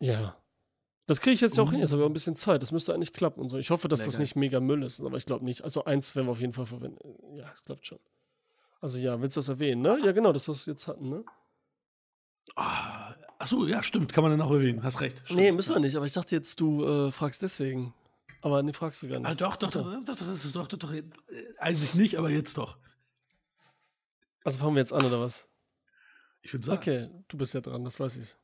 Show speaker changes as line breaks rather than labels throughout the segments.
Ja. Das kriege ich jetzt ja auch hin, jetzt habe ich auch ein bisschen Zeit. Das müsste eigentlich klappen und so. Ich hoffe, dass
Sehr
das nicht mega Müll ist, aber ich glaube nicht. Also eins werden wir auf jeden Fall verwenden. Ja, das klappt schon. Also ja, willst du das erwähnen, ne? Ja, genau, das, was wir jetzt hatten, ne?
Ah, achso, ja, stimmt. Kann man dann auch erwähnen. Hast recht. Stimmt.
Nee, müssen wir nicht, aber ich dachte jetzt, du äh, fragst deswegen. Aber nee, fragst du gar nicht.
Ah, doch, doch, doch, doch, das ist doch, doch, doch. Äh, eigentlich nicht, aber jetzt doch.
Also fangen wir jetzt an, oder was?
Ich würde sagen.
Okay, du bist ja dran, das weiß ich.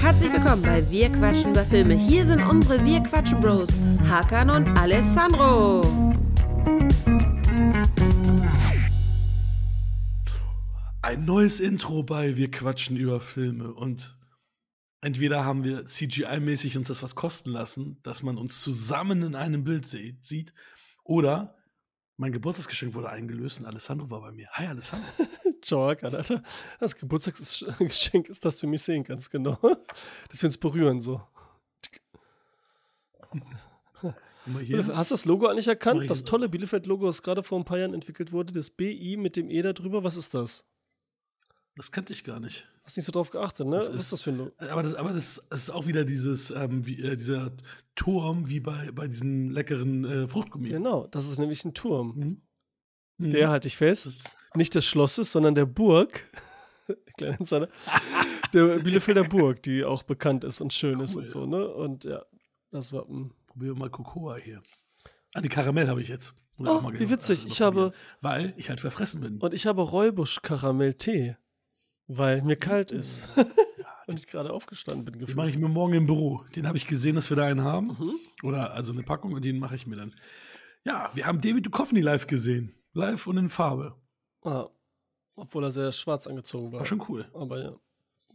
Herzlich willkommen bei Wir quatschen über Filme. Hier sind unsere Wir quatschen Bros, Hakan und Alessandro.
Ein neues Intro bei Wir quatschen über Filme und entweder haben wir CGI-mäßig uns das was kosten lassen, dass man uns zusammen in einem Bild sieht, oder mein Geburtstagsgeschenk wurde eingelöst und Alessandro war bei mir. Hi Alessandro.
Ciao, Alter. Das Geburtstagsgeschenk ist, dass du mich sehen kannst, genau. Das find's berührend so.
Guck mal hier.
Hast du das Logo eigentlich erkannt? Das tolle Bielefeld-Logo, das gerade vor ein paar Jahren entwickelt wurde, das BI mit dem E da drüber, was ist das?
Das kannte ich gar nicht.
Hast nicht so drauf geachtet, ne?
Das
was ist
ist-
das für ein Logo?
Aber das, aber das, das ist auch wieder dieses, ähm, wie, äh, dieser Turm wie bei, bei diesen leckeren äh, Fruchtgummi.
Genau, das ist nämlich ein Turm.
Mhm. Mhm.
Der halte ich fest,
Das ist,
nicht des Schlosses, sondern der Burg. Kleiner Insider. der Bielefelder Burg, die auch bekannt ist und schön ist
Cool.
und so, ne? Und ja, das war. mm.
probieren wir mal Cocoa hier. Ah, die Karamell habe ich jetzt.
Oh, wie
genau-
witzig.
noch
Ich habe-.
Weil ich halt verfressen bin.
Und ich habe Räubusch-Karamell-Tee, weil mir kalt ist. und ich gerade aufgestanden bin.
Den
gefühlt.
mache ich mir morgen im Büro. Den habe ich gesehen, dass wir da einen haben.
Mhm.
Oder also eine Packung und den mache ich mir dann. Ja, wir haben David Duchovny live gesehen. Live und in Farbe.
Ah, obwohl er sehr schwarz angezogen war.
War schon cool.
Aber ja,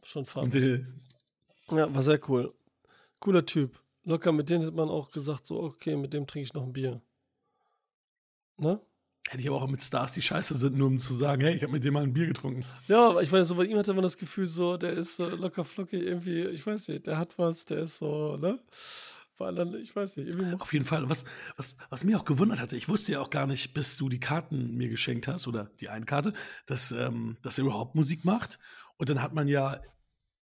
schon farbig. Ja, war sehr cool. Cooler Typ. Locker, mit dem hätte man auch gesagt, so, okay, mit dem trinke ich noch ein Bier. Ne?
Hätte ich aber auch mit Stars, die scheiße sind, nur um zu sagen, hey, ich habe mit dem mal ein Bier getrunken.
Ja, aber ich weiß so, bei ihm hatte man das Gefühl, so, der ist so locker flockig irgendwie, ich weiß nicht, der hat was, der ist so, ne? Bei anderen, ich weiß nicht,
Auf jeden Fall. Was, was, was mir auch gewundert hatte, ich wusste ja auch gar nicht, bis du die Karten mir geschenkt hast, oder die eine Karte, dass, ähm, dass er überhaupt Musik macht. Und dann hat man ja,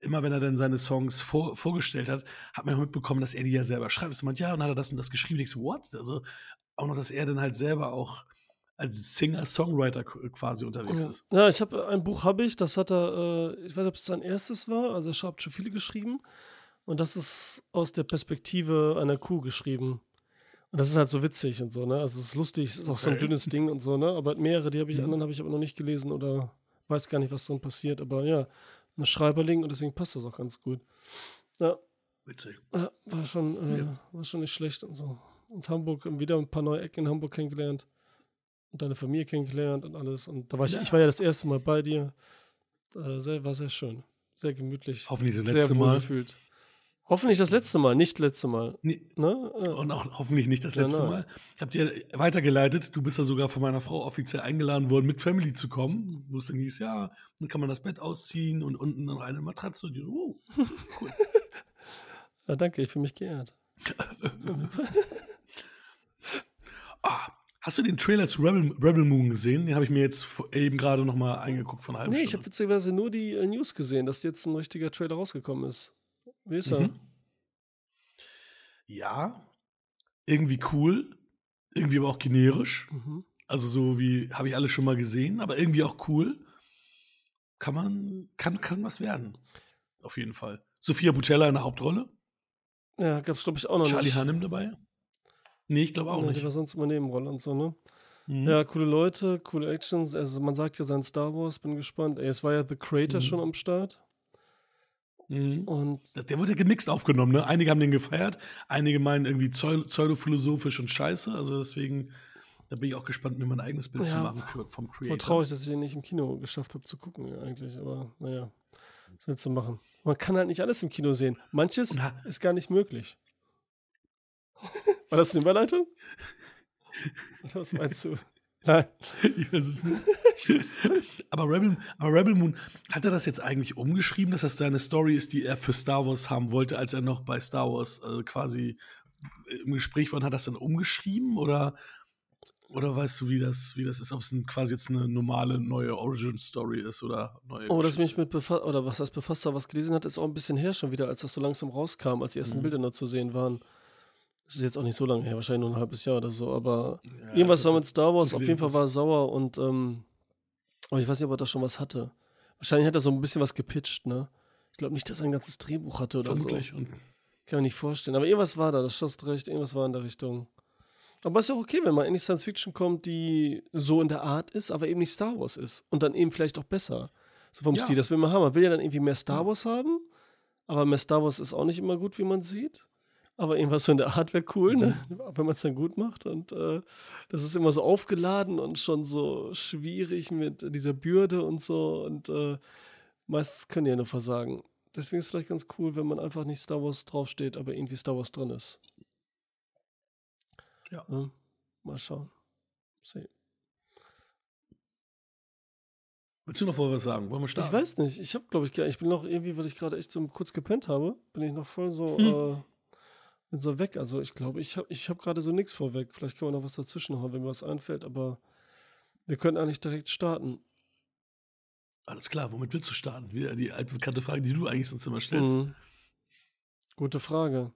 immer wenn er dann seine Songs vor, vorgestellt hat, hat man ja mitbekommen, dass er die ja selber schreibt. Das meint, ja, und dann hat er das und das geschrieben. Ich so, what? Also auch noch, dass er dann halt selber auch als Singer-Songwriter qu- quasi unterwegs
Ja,
ist.
ja ich habe ein Buch habe ich, das hat er, äh, ich weiß nicht, ob es sein erstes war, also er hat schon viele geschrieben und das ist aus der Perspektive einer Kuh geschrieben. Und das ist halt so witzig und so, ne? Also es ist lustig, es ist auch so ein dünnes Ding und so, ne? Aber mehrere, die habe ich,
Mhm.
anderen habe ich aber noch nicht gelesen oder weiß gar nicht, was drin passiert, aber ja, ein Schreiberling und deswegen passt das auch ganz gut. Ja,
Witzig.
ja, war schon, äh,
Ja.
war schon nicht schlecht und so. Und Hamburg, wieder ein paar neue Ecken in Hamburg kennengelernt. Und deine Familie kennengelernt und alles. Und da war ich,
Ja.
ich war ja das erste Mal bei dir. Äh, sehr, war sehr schön. Sehr gemütlich.
Hoffentlich das letzte Mal.
gefühlt. Hoffentlich das letzte Mal, nicht letzte Mal.
Nee,
Ne? Ja.
Und auch hoffentlich nicht das letzte
Genau.
Mal. Ich habe dir weitergeleitet, du bist ja sogar von meiner Frau offiziell eingeladen worden, mit Family zu kommen. Wo es dann hieß, ja, dann kann man das Bett ausziehen und unten noch eine Matratze. Und die, so, wow.
ja, danke, ich fühle mich geehrt.
ah, hast du den Trailer zu Rebel, Rebel Moon gesehen? Den habe ich mir jetzt eben gerade noch mal eingeguckt von einer halben
Nee, ich habe witzigerweise nur die äh, News gesehen, dass jetzt ein richtiger Trailer rausgekommen ist. Wie ist er?
Mhm. Ja, irgendwie cool, irgendwie aber auch generisch.
Mhm.
Also so wie, habe ich alles schon mal gesehen, aber irgendwie auch cool. Kann man, kann, kann was werden. Auf jeden Fall. Sophia Butella in der Hauptrolle.
Ja, gab es, glaube ich, auch noch
Charlie
nicht.
Hunnam dabei. Nee, ich glaube auch
Die
nicht.
war sonst immer Nebenrolle und so, ne?
Mhm.
Ja, coole Leute, coole Actions. Also man sagt ja sein Star Wars, bin gespannt. Ey, es war ja The Creator
Mhm.
schon am Start.
Mhm.
Und
Der wurde ja gemixt aufgenommen, ne? Einige haben den gefeiert, einige meinen irgendwie pseu- pseudophilosophisch und scheiße. Also deswegen, da bin ich auch gespannt, mir mein eigenes Bild zu
Ja,
machen für, vom
voll
Creator.
traurig, dass ich den nicht im Kino geschafft habe zu gucken, ja, eigentlich. Aber naja, was willst du machen? Man kann halt nicht alles im Kino sehen. Manches ist gar nicht möglich. War das eine Überleitung? Oder was meinst du? Nein.
Ich weiß es nicht.
Ich weiß nicht.
Aber Rebel, aber Rebel Moon, hat er das jetzt eigentlich umgeschrieben, dass das seine Story ist, die er für Star Wars haben wollte, als er noch bei Star Wars äh, quasi im Gespräch war und hat das dann umgeschrieben? Oder Oder weißt du, wie das, wie das ist? Ob es ein, quasi jetzt eine normale neue Origin-Story ist oder neue.
Oh, dass mich mit befasst, oder was heißt befasst was gelesen hat, ist auch ein bisschen her schon wieder, als das so langsam rauskam, als die ersten
Mhm.
Bilder noch zu sehen waren. Das ist jetzt auch nicht so lange her, wahrscheinlich nur ein halbes Jahr oder so, aber
Ja,
irgendwas war mit Star Wars, auf jeden Fall war er sauer und, ähm, aber ich weiß nicht, ob er da schon was hatte. Wahrscheinlich hat er so ein bisschen was gepitcht, ne? Ich glaube nicht, dass er ein ganzes Drehbuch hatte oder
Vermutlich.
so.
Und
Kann mir nicht vorstellen. Aber irgendwas war da, das schoss recht, irgendwas war in der Richtung. Aber ist ja auch okay, wenn mal endlich Science Fiction kommt, die so in der Art ist, aber eben nicht Star Wars ist. Und dann eben vielleicht auch besser. So vom
Ja.
Stil, das will man haben. Man will ja dann irgendwie mehr Star. Wars haben, aber mehr Star Wars ist auch nicht immer gut, wie man sieht. Aber irgendwas so in der Art wäre cool, ne? wenn man es dann gut macht. Und äh, das ist immer so aufgeladen und schon so schwierig mit dieser Bürde und so. Und äh, meistens können die ja nur versagen. Deswegen ist es vielleicht ganz cool, wenn man einfach nicht Star Wars draufsteht, aber irgendwie Star Wars drin ist.
Ja.
Ne? Mal schauen. See.
willst du noch vorher was sagen? Wollen wir starten?
Ich weiß nicht. Ich habe, glaube ich, ich bin noch irgendwie, weil ich gerade echt so kurz gepennt habe, bin ich noch voll so,
Hm.
äh, bin so weg. Also ich glaube, ich habe ich hab gerade so nichts vorweg. Vielleicht können wir noch was dazwischen hauen, wenn mir was einfällt, aber wir können eigentlich direkt starten.
Alles klar, womit willst du starten? Wieder die altbekannte Frage, die du eigentlich sonst immer stellst.
Mhm. Gute Frage.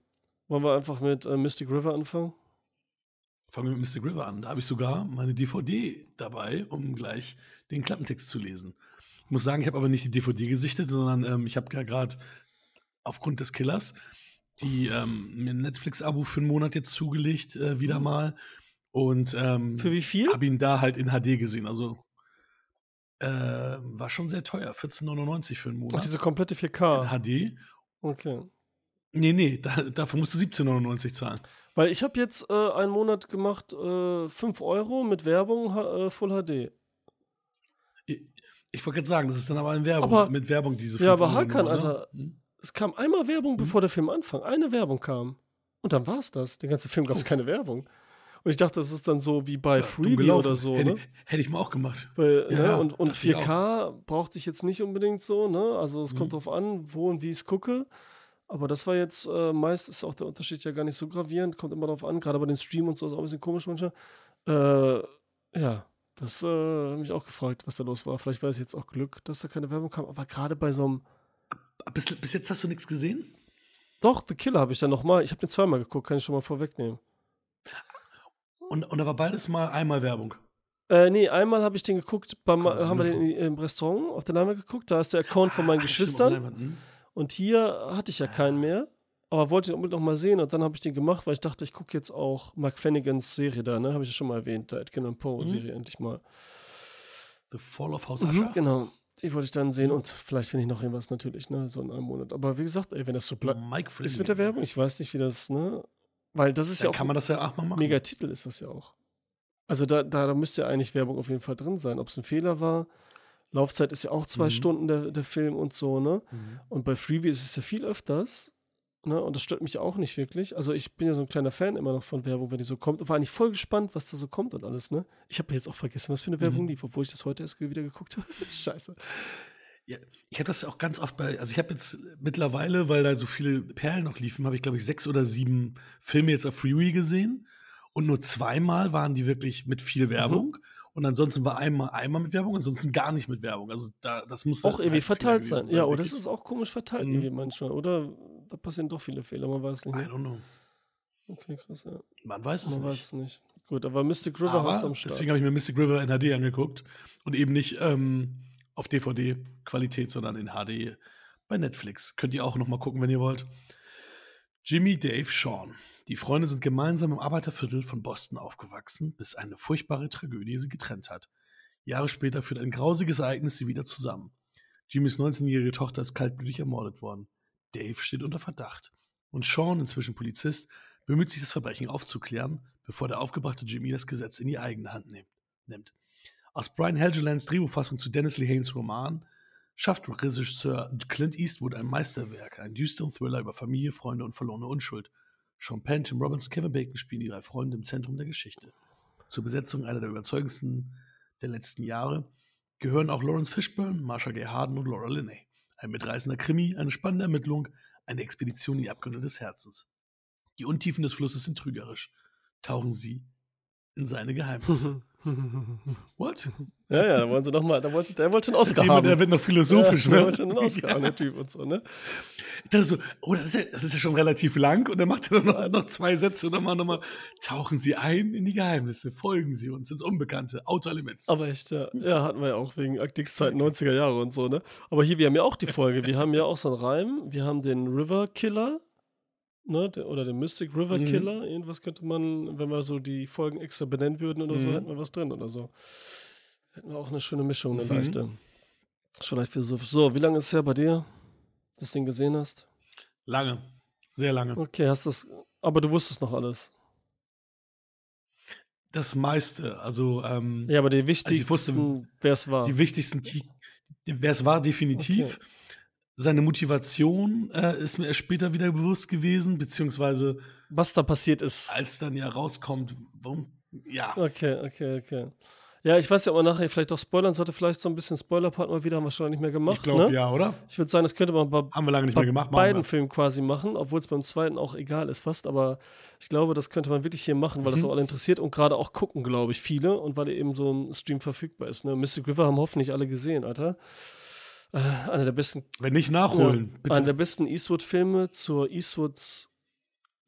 Wollen wir einfach mit äh, Mystic River anfangen?
Fangen wir mit Mystic River an. Da habe ich sogar meine DVD dabei, um gleich den Klappentext zu lesen. Ich muss sagen, ich habe aber nicht die DVD gesichtet, sondern ähm, ich habe ja gerade aufgrund des Killers die ähm, mir ein Netflix-Abo für einen Monat jetzt zugelegt, äh, wieder mal. Und ähm,
Für wie viel?
habe ihn da halt in HD gesehen. Also äh, war schon sehr teuer. 14,99 für einen
Ach,
Monat.
diese komplette
in
4K.
HD.
Okay.
Nee, nee, da, dafür musst du 17,99 zahlen.
Weil ich habe jetzt äh, einen Monat gemacht, äh, 5 Euro mit Werbung, äh, Full HD.
Ich, ich wollte gerade sagen, das ist dann aber eine Werbung,
Aber-
mit Werbung diese
Ja,
5
aber
Euro
Hakan,
ne?
Alter.
Hm?
Es kam einmal Werbung, bevor der Film anfang. Eine Werbung kam. Und dann war es das. Den ganzen Film gab es
Oh.
keine Werbung. Und ich dachte, das ist dann so wie bei
Ja,
Freebie oder so,
hätte,
ne?
hätte ich mal auch gemacht.
Weil,
Ja,
ne? Und, und
dachte ich
4K brauchte ich jetzt nicht unbedingt so, ne? Also es kommt
Mhm.
drauf an, wo und wie ich es gucke. Aber das war jetzt, äh, meist ist auch der Unterschied ja gar nicht so gravierend, kommt immer drauf an, gerade bei dem Stream und so ist auch ein bisschen komisch manchmal. Äh, ja, das äh, habe mich auch gefragt, was da los war. Vielleicht war es jetzt auch Glück, dass da keine Werbung kam, aber gerade bei so einem
Bis, bis jetzt hast du nichts gesehen?
Doch, The Killer habe ich dann nochmal. Ich habe den zweimal geguckt, kann ich schon mal vorwegnehmen.
Und, und da war beides mal einmal Werbung.
Äh, nee, einmal habe ich den geguckt, beim, haben wir den im Restaurant auf der Leinwand geguckt. Da ist der Account von meinen
stimmt,
Geschwistern.
hm?
Und hier hatte ich ja keinen mehr. Aber wollte ihn unbedingt noch mal sehen. Und dann habe ich den gemacht, weil ich dachte, ich gucke jetzt auch Mark Fannigans Serie da, ne? Habe ich ja schon mal erwähnt, der Edgar Allan Poe
Mhm.
Serie endlich mal.
The Fall of House
Mhm,
Usher.
genau. Die wollte ich dann sehen und vielleicht finde ich noch irgendwas natürlich, ne? So in einem Monat. Aber wie gesagt, ey, wenn das so bleibt. Ist mit der Werbung? Ich weiß nicht, wie das, ne? Weil das ist ja
Dann
auch
kann man das ja auch mal machen.
mega Titel ist das ja auch. Also da, da, da müsste ja eigentlich Werbung auf jeden Fall drin sein. Ob es ein Fehler war. Laufzeit ist ja auch zwei
Mhm.
Stunden der, der Film und so, ne?
Mhm.
Und bei Freebie ist es ja viel öfters. Ne? Und das stört mich auch nicht wirklich. Also ich bin ja so ein kleiner Fan immer noch von Werbung, wenn die so kommt. Und war eigentlich voll gespannt, was da so kommt und alles, ne? Ich habe jetzt auch vergessen, was für eine Werbung
Mhm.
lief, obwohl ich das heute erst wieder geguckt habe. Scheiße.
Ja, ich habe das auch ganz oft bei, also ich habe jetzt mittlerweile, weil da so viele Perlen noch liefen, habe ich glaube ich sechs oder sieben Filme jetzt auf Freeway gesehen und nur zweimal waren die wirklich mit
Mhm.
viel Werbung und ansonsten war einmal einmal mit Werbung, ansonsten gar nicht mit Werbung. Also da, das muss
Auch irgendwie
halt
verteilt
gewesen
sein. Ja, oder es ist auch komisch verteilt
Mhm.
irgendwie manchmal. Oder da passieren doch viele Fehler, man weiß nicht.
I don't know.
Okay, krass, ja.
Man weiß es
Man weiß
nicht.
es nicht. Gut, aber Mystic River
Aber
hast du am Start.
deswegen habe ich mir Mystic River in HD angeguckt und eben nicht ähm, auf DVD-Qualität, sondern in HD bei Netflix. Könnt ihr auch noch mal gucken, wenn ihr wollt. Jimmy, Dave, Sean. Die Freunde sind gemeinsam im Arbeiterviertel von Boston aufgewachsen, bis eine furchtbare Tragödie sie getrennt hat. Jahre später führt ein grausiges Ereignis sie wieder zusammen. Jimmys 19-jährige Tochter ist kaltblütig ermordet worden. Dave steht unter Verdacht. Und Sean, inzwischen Polizist, bemüht sich, das Verbrechen aufzuklären, bevor der aufgebrachte Jimmy das Gesetz in die eigene Hand nimmt. Aus Brian Helgelands Drehbuchfassung zu Dennis Lehanes Roman schafft Regisseur Clint Eastwood ein Meisterwerk, einen düsteren Thriller über Familie, Freunde und verlorene Unschuld. Sean Penn, Tim Robbins und Kevin Bacon spielen die drei Freunde im Zentrum der Geschichte. Zur Besetzung einer der überzeugendsten der letzten Jahre gehören auch Lawrence Fishburne, Marsha Gay Harden und Laura Linney. Ein mitreißender Krimi, eine spannende Ermittlung, eine Expedition in die Abgründe des Herzens. Die Untiefen des Flusses sind trügerisch. Tauchen Sie in seine Geheimnisse. What?
Ja, ja, da wollen sie noch mal, da wollte, der wollte einen Oscar
Jemand,
haben.
der wird noch philosophisch,
ja,
ne?
Der wollte einen Oscar haben, der Typ und so, ne?
Das ist so, oh, das ist, ja, das ist ja schon relativ lang und dann macht er noch, noch zwei Sätze und dann mal nochmal, tauchen Sie ein in die Geheimnisse, folgen Sie uns ins Unbekannte, Outer Limits.
Aber echt, ja. Ja, hatten wir ja auch wegen Aktix-Zeiten 90er Jahre und so, ne? Aber hier, wir haben ja auch die Folge. Wir haben ja auch so einen Reim. Wir haben den River Killer, ne? Der, oder den Mystic River
Mhm.
Killer. Irgendwas könnte man, wenn wir so die Folgen extra benennen würden oder so,
Mhm.
hätten wir was drin oder so. Hätten wir auch eine schöne Mischung, eine
Mhm.
leichte. Vielleicht für so. So, wie lange ist es her bei dir, dass du den gesehen hast?
Lange, sehr lange.
Okay, hast das. Aber du wusstest noch alles.
Das meiste, also ähm,
Ja, aber die
ich
wichtigsten,
wusste-
wer es war.
die wichtigsten, wer es war, definitiv.
Okay.
Seine Motivation äh, ist mir erst später wieder bewusst gewesen, beziehungsweise
Was da passiert ist.
als dann ja rauskommt, warum, ja,
Okay, okay, okay. Ja, ich weiß ja, ob man nachher vielleicht auch spoilern sollte. Vielleicht so ein bisschen Spoiler-Part mal wieder, haben wir schon nicht mehr gemacht.
ich glaube
ne?
ja, oder?
Ich würde sagen, das könnte man bei,
Haben wir lange nicht
bei
mehr gemacht.
beiden. Filmen quasi machen, obwohl es beim zweiten auch egal ist fast. Aber ich glaube, das könnte man wirklich hier machen, weil das
Mhm.
auch alle interessiert und gerade auch gucken, glaube ich, viele und weil eben so im Stream verfügbar ist. Ne? Mystic River haben hoffentlich alle gesehen, Alter. Äh, einer der besten
Wenn nicht nachholen,
ja,
bitte.
Einer der besten Eastwood-Filme zur Eastwoods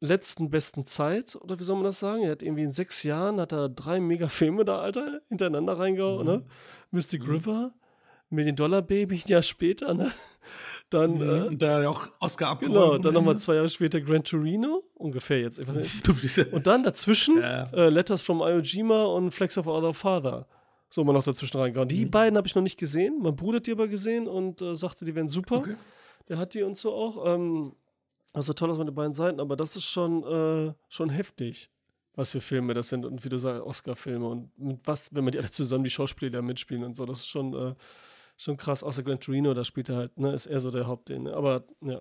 letzten besten Zeit, oder wie soll man das sagen? Er hat irgendwie in sechs Jahren hat er drei Mega-Filme da, Alter, hintereinander reingehauen,
Mhm.
ne? Mystic River, Million Dollar Baby ein Jahr später, ne? Dann,
Mhm,
äh,
und da ja auch Oscar abgeräumt.
genau, dann nochmal zwei Jahre später Gran Torino, ungefähr jetzt. Und dann dazwischen
Ja.
äh, Letters from Iwo Jima und Flex of Our Father. So mal noch dazwischen reingehauen. Die
Mhm.
beiden habe ich noch nicht gesehen. Mein Bruder hat die aber gesehen und äh, sagte, die wären super.
Okay.
Der hat die und so auch. Ähm, also toll aus den beiden Seiten, aber das ist schon, äh, schon heftig, was für Filme das sind und wie du sagst, Oscar-Filme und mit was, wenn man die alle zusammen, die Schauspieler da mitspielen und so, das ist schon, äh, schon krass. Außer Gran Torino, da spielt er halt, ne, ist er so der Hauptding. Ne? Aber ja.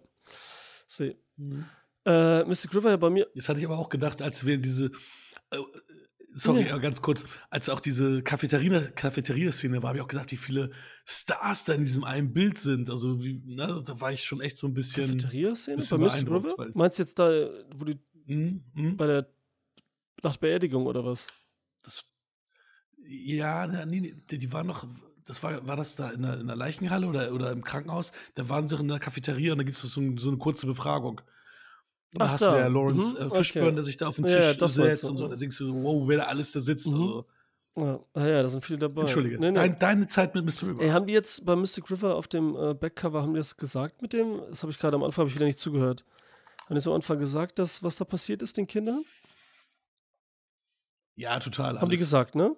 See.
Mhm.
Äh, River ja bei mir.
Jetzt hatte ich aber auch gedacht, als wir diese, äh, sorry,
Ja.
aber ganz kurz, als auch diese Cafeteria- Cafeteria-Szene war, habe ich auch gesagt, wie viele Stars da in diesem einen Bild sind. Also, wie, ne, da war ich schon echt so ein bisschen.
Cafeteria-Szene bei
beeindruckt,
River? Meinst du jetzt da, wo die
Mhm, mhm.
bei der nach Beerdigung oder was?
Das, ja, nee, nee, die, die waren noch, das war, war das da in der, in der Leichenhalle oder, oder im Krankenhaus? Da waren sie doch in der Cafeteria und da gibt es so, so eine kurze Befragung. Und da hast
da.
du ja Lawrence
Mhm,
äh,
okay.
Fishburne, der sich da auf den Tisch
ja,
setzt und so. Da denkst du, wow, wer da alles da sitzt.
Mhm.
Also,
Ja, ah ja, da sind viele dabei.
Entschuldige,
Nee, nee.
Dein, deine Zeit mit Mr. River.
Ey, haben die jetzt bei Mystic River auf dem äh, Backcover, haben die das gesagt mit dem? Das habe ich gerade am Anfang, habe ich wieder nicht zugehört. Haben die so am Anfang gesagt, dass, was da passiert ist den Kindern?
ja, total.
Haben die gesagt, ne?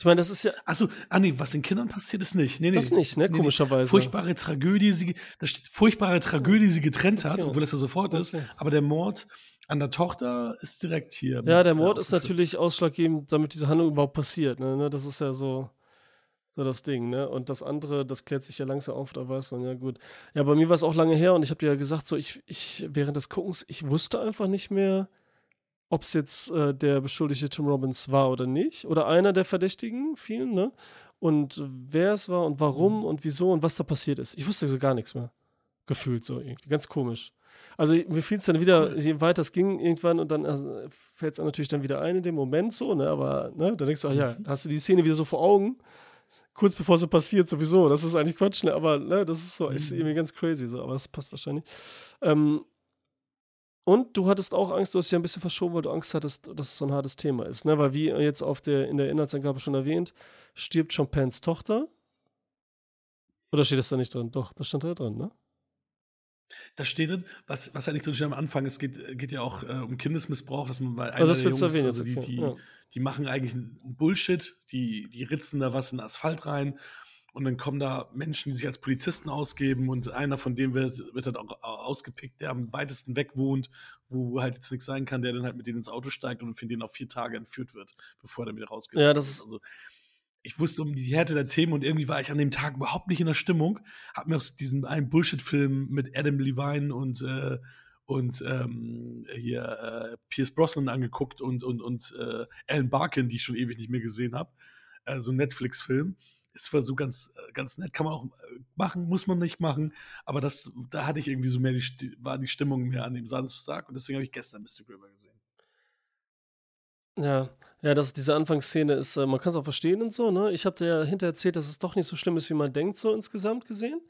Ich meine, das ist ja
Achso, ah nee, was den Kindern passiert, ist nicht. Nee, nee.
das nicht, ne?
Nee, nee.
Komischerweise.
Furchtbare Tragödie, sie, ge- da steht, furchtbare Tragödie, sie getrennt hat,
Okay.
obwohl es ja sofort ist.
Okay.
Aber der Mord an der Tochter ist direkt hier.
Ja, der Mord ist natürlich ausschlaggebend, damit diese Handlung überhaupt passiert. Ne? Ne, Das ist ja so, so das Ding. Ne? Und das andere, das klärt sich ja langsam auf, da weiß man ja gut. Ja, bei mir war es auch lange her und ich habe dir ja gesagt, so ich, ich während des Guckens, ich wusste einfach nicht mehr, ob es jetzt äh, der beschuldigte Tim Robbins war oder nicht. Oder einer der Verdächtigen, vielen, ne? Und wer es war und
Mhm.
warum und wieso und was da passiert ist. Ich wusste so gar nichts mehr. Gefühlt so irgendwie. Ganz komisch. Also mir fiel es dann wieder, je weiter es ging irgendwann und dann äh, fällt es natürlich dann wieder ein in dem Moment so, ne? Aber ne, da denkst du, ach ja, da hast du die Szene wieder so vor Augen, kurz bevor sie passiert sowieso. Das ist eigentlich Quatsch, ne? Aber ne, das ist so, ist
Mhm.
irgendwie ganz crazy so, aber es passt wahrscheinlich. Ähm, und du hattest auch Angst, du hast ja ein bisschen verschoben, weil du Angst hattest, dass es so ein hartes Thema ist, ne? Weil wie jetzt auf der, in der Inhaltsangabe schon erwähnt, stirbt Penns Tochter. Oder steht das da nicht drin? Doch, das stand da drin, ne?
Da steht drin, was, was eigentlich drin steht am Anfang, es geht, geht ja auch äh, um Kindesmissbrauch, dass man einer
Also das
der Jungs,
erwähnen
also die,
okay,
die,
ja.
die machen eigentlich einen Bullshit, die, die ritzen da was in Asphalt rein und dann kommen da Menschen, die sich als Polizisten ausgeben und einer von denen wird, wird dann auch ausgepickt, der am weitesten weg wohnt, wo, wo halt jetzt nichts sein kann, der dann halt mit denen ins Auto steigt und für den auf vier Tage entführt wird, bevor er dann wieder rausgeht.
Ja, das ist-
also ich wusste um die Härte der Themen und irgendwie war ich an dem Tag überhaupt nicht in der Stimmung. Hab mir aus diesem einen Bullshit-Film mit Adam Levine und, äh, und ähm, hier äh, Pierce Brosnan angeguckt und, und, und äh, Alan Barkin, die ich schon ewig nicht mehr gesehen habe. Äh, so ein Netflix-Film. Es war so ganz, äh, ganz nett, kann man auch äh, machen, muss man nicht machen. Aber das, da hatte ich irgendwie so mehr die, war die Stimmung mehr an dem Samstag und deswegen habe ich gestern Mr. River gesehen.
Ja, ja, das diese Anfangsszene ist, äh, man kann es auch verstehen und so, ne? Ich habe dir ja hinterher erzählt, dass es doch nicht so schlimm ist, wie man denkt, so insgesamt gesehen.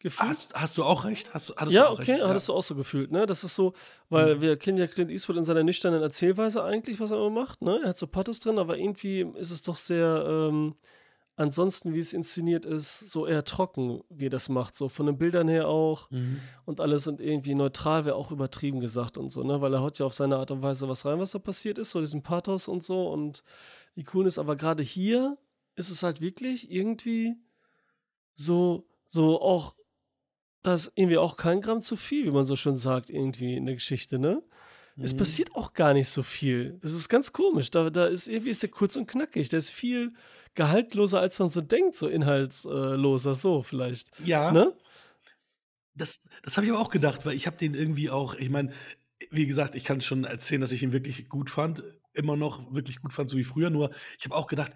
Gefühlt.
Hast, hast du auch recht? Hast, du- hattest
Ja,
du auch
okay,
recht?
hattest du auch so gefühlt, ne? Das ist so, weil
Mhm.
wir kennen ja Clint Eastwood in seiner nüchternen Erzählweise eigentlich, was er immer macht, ne? Er hat so Pathos drin, aber irgendwie ist es doch sehr, ähm, ansonsten, wie es inszeniert ist, so eher trocken, wie er das macht, so von den Bildern her auch
Mhm.
und alles und irgendwie neutral wäre auch übertrieben gesagt und so, ne? Weil er haut ja auf seine Art und Weise was rein, was da passiert ist, so diesen Pathos und so und die Coolness, aber gerade hier ist es halt wirklich irgendwie so, so auch da ist irgendwie auch kein Gramm zu viel, wie man so schon sagt, irgendwie in der Geschichte, ne? Es
Mhm.
passiert auch gar nicht so viel. Das ist ganz komisch. Da, da ist irgendwie ist der kurz und knackig. Der ist viel gehaltloser, als man so denkt, so inhaltsloser, so vielleicht.
Ja,
Ne?
das, das habe ich aber auch gedacht, weil ich habe den irgendwie auch, ich meine, wie gesagt, ich kann schon erzählen, dass ich ihn wirklich gut fand, immer noch wirklich gut fand, so wie früher, nur ich habe auch gedacht,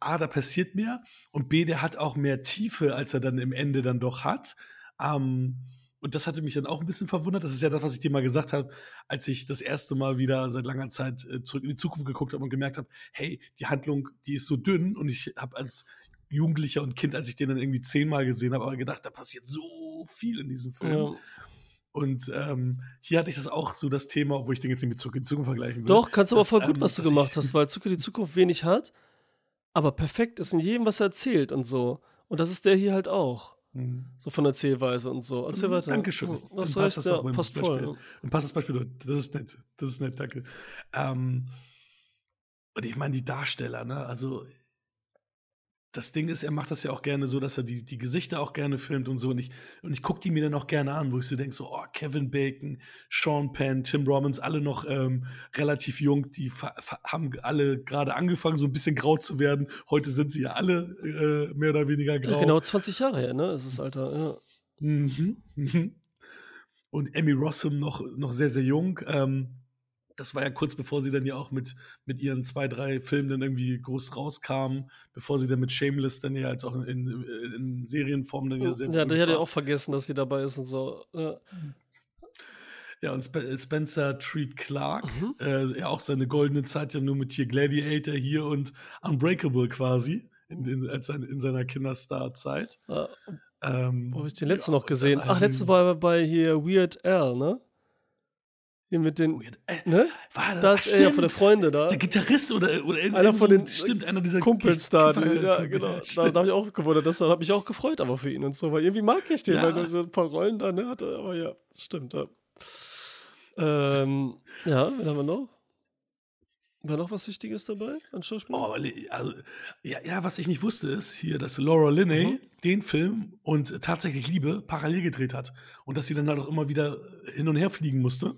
A, da passiert mehr und B, der hat auch mehr Tiefe, als er dann im Ende dann doch hat. Ähm, und das hatte mich dann auch ein bisschen verwundert. Das ist ja das, was ich dir mal gesagt habe, als ich das erste Mal wieder seit langer Zeit äh, zurück in die Zukunft geguckt habe und gemerkt habe, hey, die Handlung, die ist so dünn und ich habe als Jugendlicher und Kind, als ich den dann irgendwie zehnmal gesehen habe, aber gedacht, da passiert so viel in diesem Film.
Ja.
Und ähm, hier hatte ich das auch so das Thema, obwohl ich den jetzt nicht mit Zurück in die Zukunft vergleichen will.
Doch, kannst du aber voll gut,
ähm,
was du gemacht hast, weil Zucker die Zukunft wenig hat, aber perfekt ist in jedem, was er erzählt und so. Und das ist der hier halt auch.
Mhm.
So von der Erzählweise und so. Erzähl weiter.
Dankeschön. Dann
Was
passt
heißt,
das
ja, passt
Beispiel.
voll.
Dann passt das Beispiel. Das ist nett. Das ist nett, danke. Ähm, und ich meine, die Darsteller, ne? Also, das Ding ist, er macht das ja auch gerne so, dass er die, die Gesichter auch gerne filmt und so. Und ich, und ich gucke die mir dann auch gerne an, wo ich so denke: so, oh, Kevin Bacon, Sean Penn, Tim Robbins, alle noch ähm, relativ jung, die haben alle gerade angefangen, so ein bisschen grau zu werden. Heute sind sie ja alle äh, mehr oder weniger grau.
Ja, genau 20 Jahre her, ne? Ist das Alter, ja.
Mhm. Mhm. Und Emmy Rossum noch, noch sehr, sehr jung. Ähm, das war ja kurz bevor sie dann ja auch mit, mit ihren zwei, drei Filmen dann irgendwie groß rauskamen, bevor sie dann mit Shameless dann ja jetzt auch in, in, Serienform dann ja sehr
Ja, der
berühmt
hat ja auch vergessen, dass sie dabei ist und so. Ja.
Ja, und Spe Spencer Treat Clark,
Mhm.
äh, ja auch seine goldene Zeit ja nur mit hier Gladiator hier und Unbreakable quasi, in, in, als sein, in seiner Kinderstar-Zeit.
Ja,
Ähm,
Wo habe ich den letzten
ja,
noch gesehen? Ach,
halt
letztens war bei hier Weird Al, ne? Hier mit den,
Weird. Äh,
ne?
war
Da ist er ja von der Freunde da.
Der Gitarrist oder, oder irgend-
Einer von
so
den
stimmt, einer dieser
Kumpels da. Die, ja,
Kumpel,
genau.
ja,
Da,
stimmt.
da habe ich auch gewundert. Das hat mich auch gefreut, aber für ihn und so. Weil irgendwie mag ich den,
Ja.
weil er so ein paar Rollen da ne, hatte. Aber ja, stimmt. Ja, ähm, ja wen haben wir noch? War noch was Wichtiges dabei an Schauspielern?
Oh, also, ja, ja, was ich nicht wusste, ist hier, dass Laura Linney
Mhm.
den Film und tatsächlich Liebe parallel gedreht hat. Und dass sie dann halt auch immer wieder hin und her fliegen musste.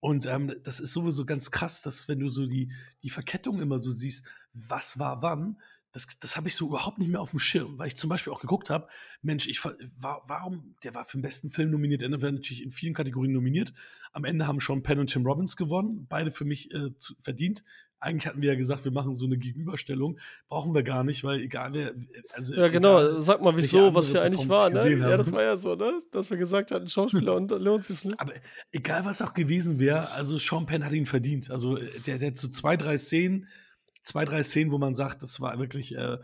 Und ähm, das ist sowieso ganz krass, dass wenn du so die, die Verkettung immer so siehst, was war wann, das, das habe ich so überhaupt nicht mehr auf dem Schirm, weil ich zum Beispiel auch geguckt habe, Mensch, ich war, warum, der war für den besten Film nominiert, der war natürlich in vielen Kategorien nominiert. Am Ende haben Sean Penn und Tim Robbins gewonnen, beide für mich äh, verdient. Eigentlich hatten wir ja gesagt, wir machen so eine Gegenüberstellung, brauchen wir gar nicht, weil egal wer, also
ja, genau.
egal,
Sag mal, wieso, was hier eigentlich war, ne? Ja, das war ja so, ne? Dass wir gesagt hatten, Schauspieler und lohnt sich's nicht.
Aber egal, was auch gewesen wäre, also Sean Penn hat ihn verdient. Also äh, der, der hat so zwei, drei Szenen, zwei, drei Szenen, wo man sagt, das war wirklich, äh,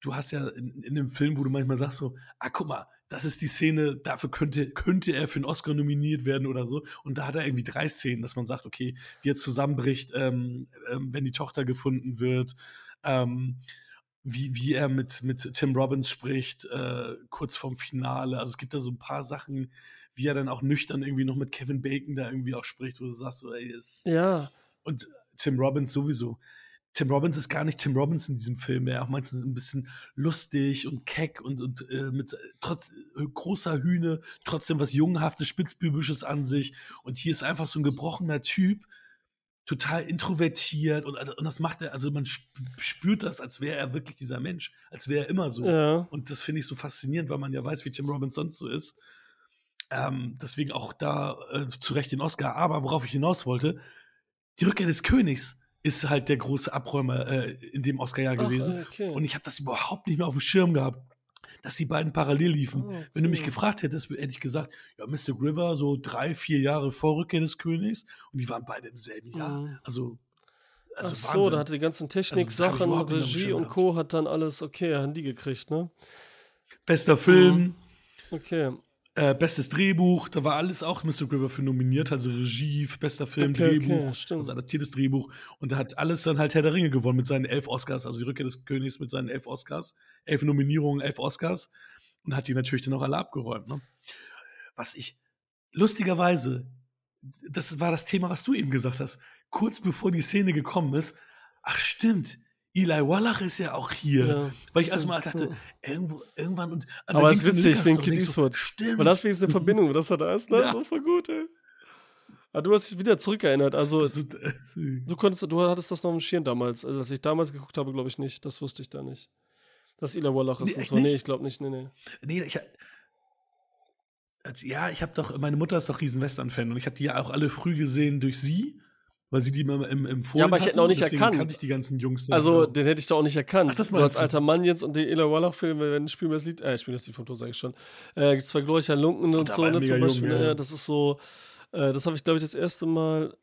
du hast ja in, in dem Film, wo du manchmal sagst so, ah, guck mal, das ist die Szene, dafür könnte, könnte er für einen Oscar nominiert werden oder so. Und da hat er irgendwie drei Szenen, dass man sagt, okay, wie er zusammenbricht, ähm, ähm, wenn die Tochter gefunden wird, ähm, wie, wie er mit, mit Tim Robbins spricht, äh, kurz vorm Finale. Also es gibt da so ein paar Sachen, wie er dann auch nüchtern irgendwie noch mit Kevin Bacon da irgendwie auch spricht, wo du sagst, so, ey, ist.
Ja.
Und Tim Robbins sowieso. Tim Robbins ist gar nicht Tim Robbins in diesem Film, der auch meistens ein bisschen lustig und keck und, und äh, mit äh, trotz äh, großer Hühne, trotzdem was Jungenhaftes, Spitzbübisches an sich. Und hier ist einfach so ein gebrochener Typ, total introvertiert und, also, und das macht er, also man sp- spürt das, als wäre er wirklich dieser Mensch, als wäre er immer so.
Ja.
Und das finde ich so faszinierend, weil man ja weiß, wie Tim Robbins sonst so ist. Ähm, deswegen auch da äh, zu Recht den Oscar. Aber worauf ich hinaus wollte, die Rückkehr des Königs ist halt der große Abräumer äh, in dem Oscar-Jahr gewesen.
okay.
Und ich habe das überhaupt nicht mehr auf dem Schirm gehabt, dass die beiden parallel liefen.
Ah,
Wenn du mich
okay.
gefragt hättest, hätte ich gesagt, ja, Mr. River, so drei, vier Jahre vor Rückkehr des Königs. Und die waren beide im selben Jahr.
Mhm.
Also, Also
Ach so, da hat die ganzen Technik-Sachen,
Also, auf dem
Regie und. Co. hat dann alles, okay, haben die gekriegt, ne?
Bester Film,
Mhm. Okay.
Äh, bestes Drehbuch, da war alles auch Mr. River für nominiert, also Regie, bester Film,
Okay, okay,
Drehbuch,
stimmt.
also adaptiertes Drehbuch. Und da hat alles dann halt Herr der Ringe gewonnen mit seinen elf Oscars, also die Rückkehr des Königs mit seinen elf Oscars, elf Nominierungen, elf Oscars. Und hat die natürlich dann auch alle abgeräumt. Ne? Was ich lustigerweise, das war das Thema, was du eben gesagt hast, kurz bevor die Szene gekommen ist, ach stimmt, Eli Wallach ist ja auch hier.
Ja,
Weil ich erstmal dachte, irgendwo, irgendwann und.
Aber es ist witzig, wegen Clint
denkst so,
Eastwood.
Stimmt.
Weil das wenigstens eine Verbindung, das hat er ist, ne?
Ja.
So voll gut, ey. Aber du hast dich wieder zurückerinnert. Also, du konntest, du hattest das noch im Schirm damals. Also, als ich damals geguckt habe, glaube ich nicht. Das wusste ich da nicht. Dass Ila Wallach ist
Nee,
und so. Nee, ich glaube nicht. Nee, nee.
nee, ich. Ja, ich habe doch, meine Mutter ist doch riesen Western-Fan und ich habe die ja auch alle früh gesehen durch sie, weil sie die immer im, im
Ja, aber ich hätte ihn auch nicht erkannt.
kannte ich die ganzen Jungs.
Also,
auch.
den hätte ich doch auch nicht erkannt.
Ach, das
so als
du?
alter Mann jetzt und die Ila Wallach-Filme, wenn spielen wir das Lied, äh, spielen das Lied vom Tod, sage ich schon. Äh, zwei Glorcher Lunken und,
da
so, ne, zum
jung,
Beispiel.
ja,
ja, das ist so, äh, das habe ich, glaube ich, das erste Mal,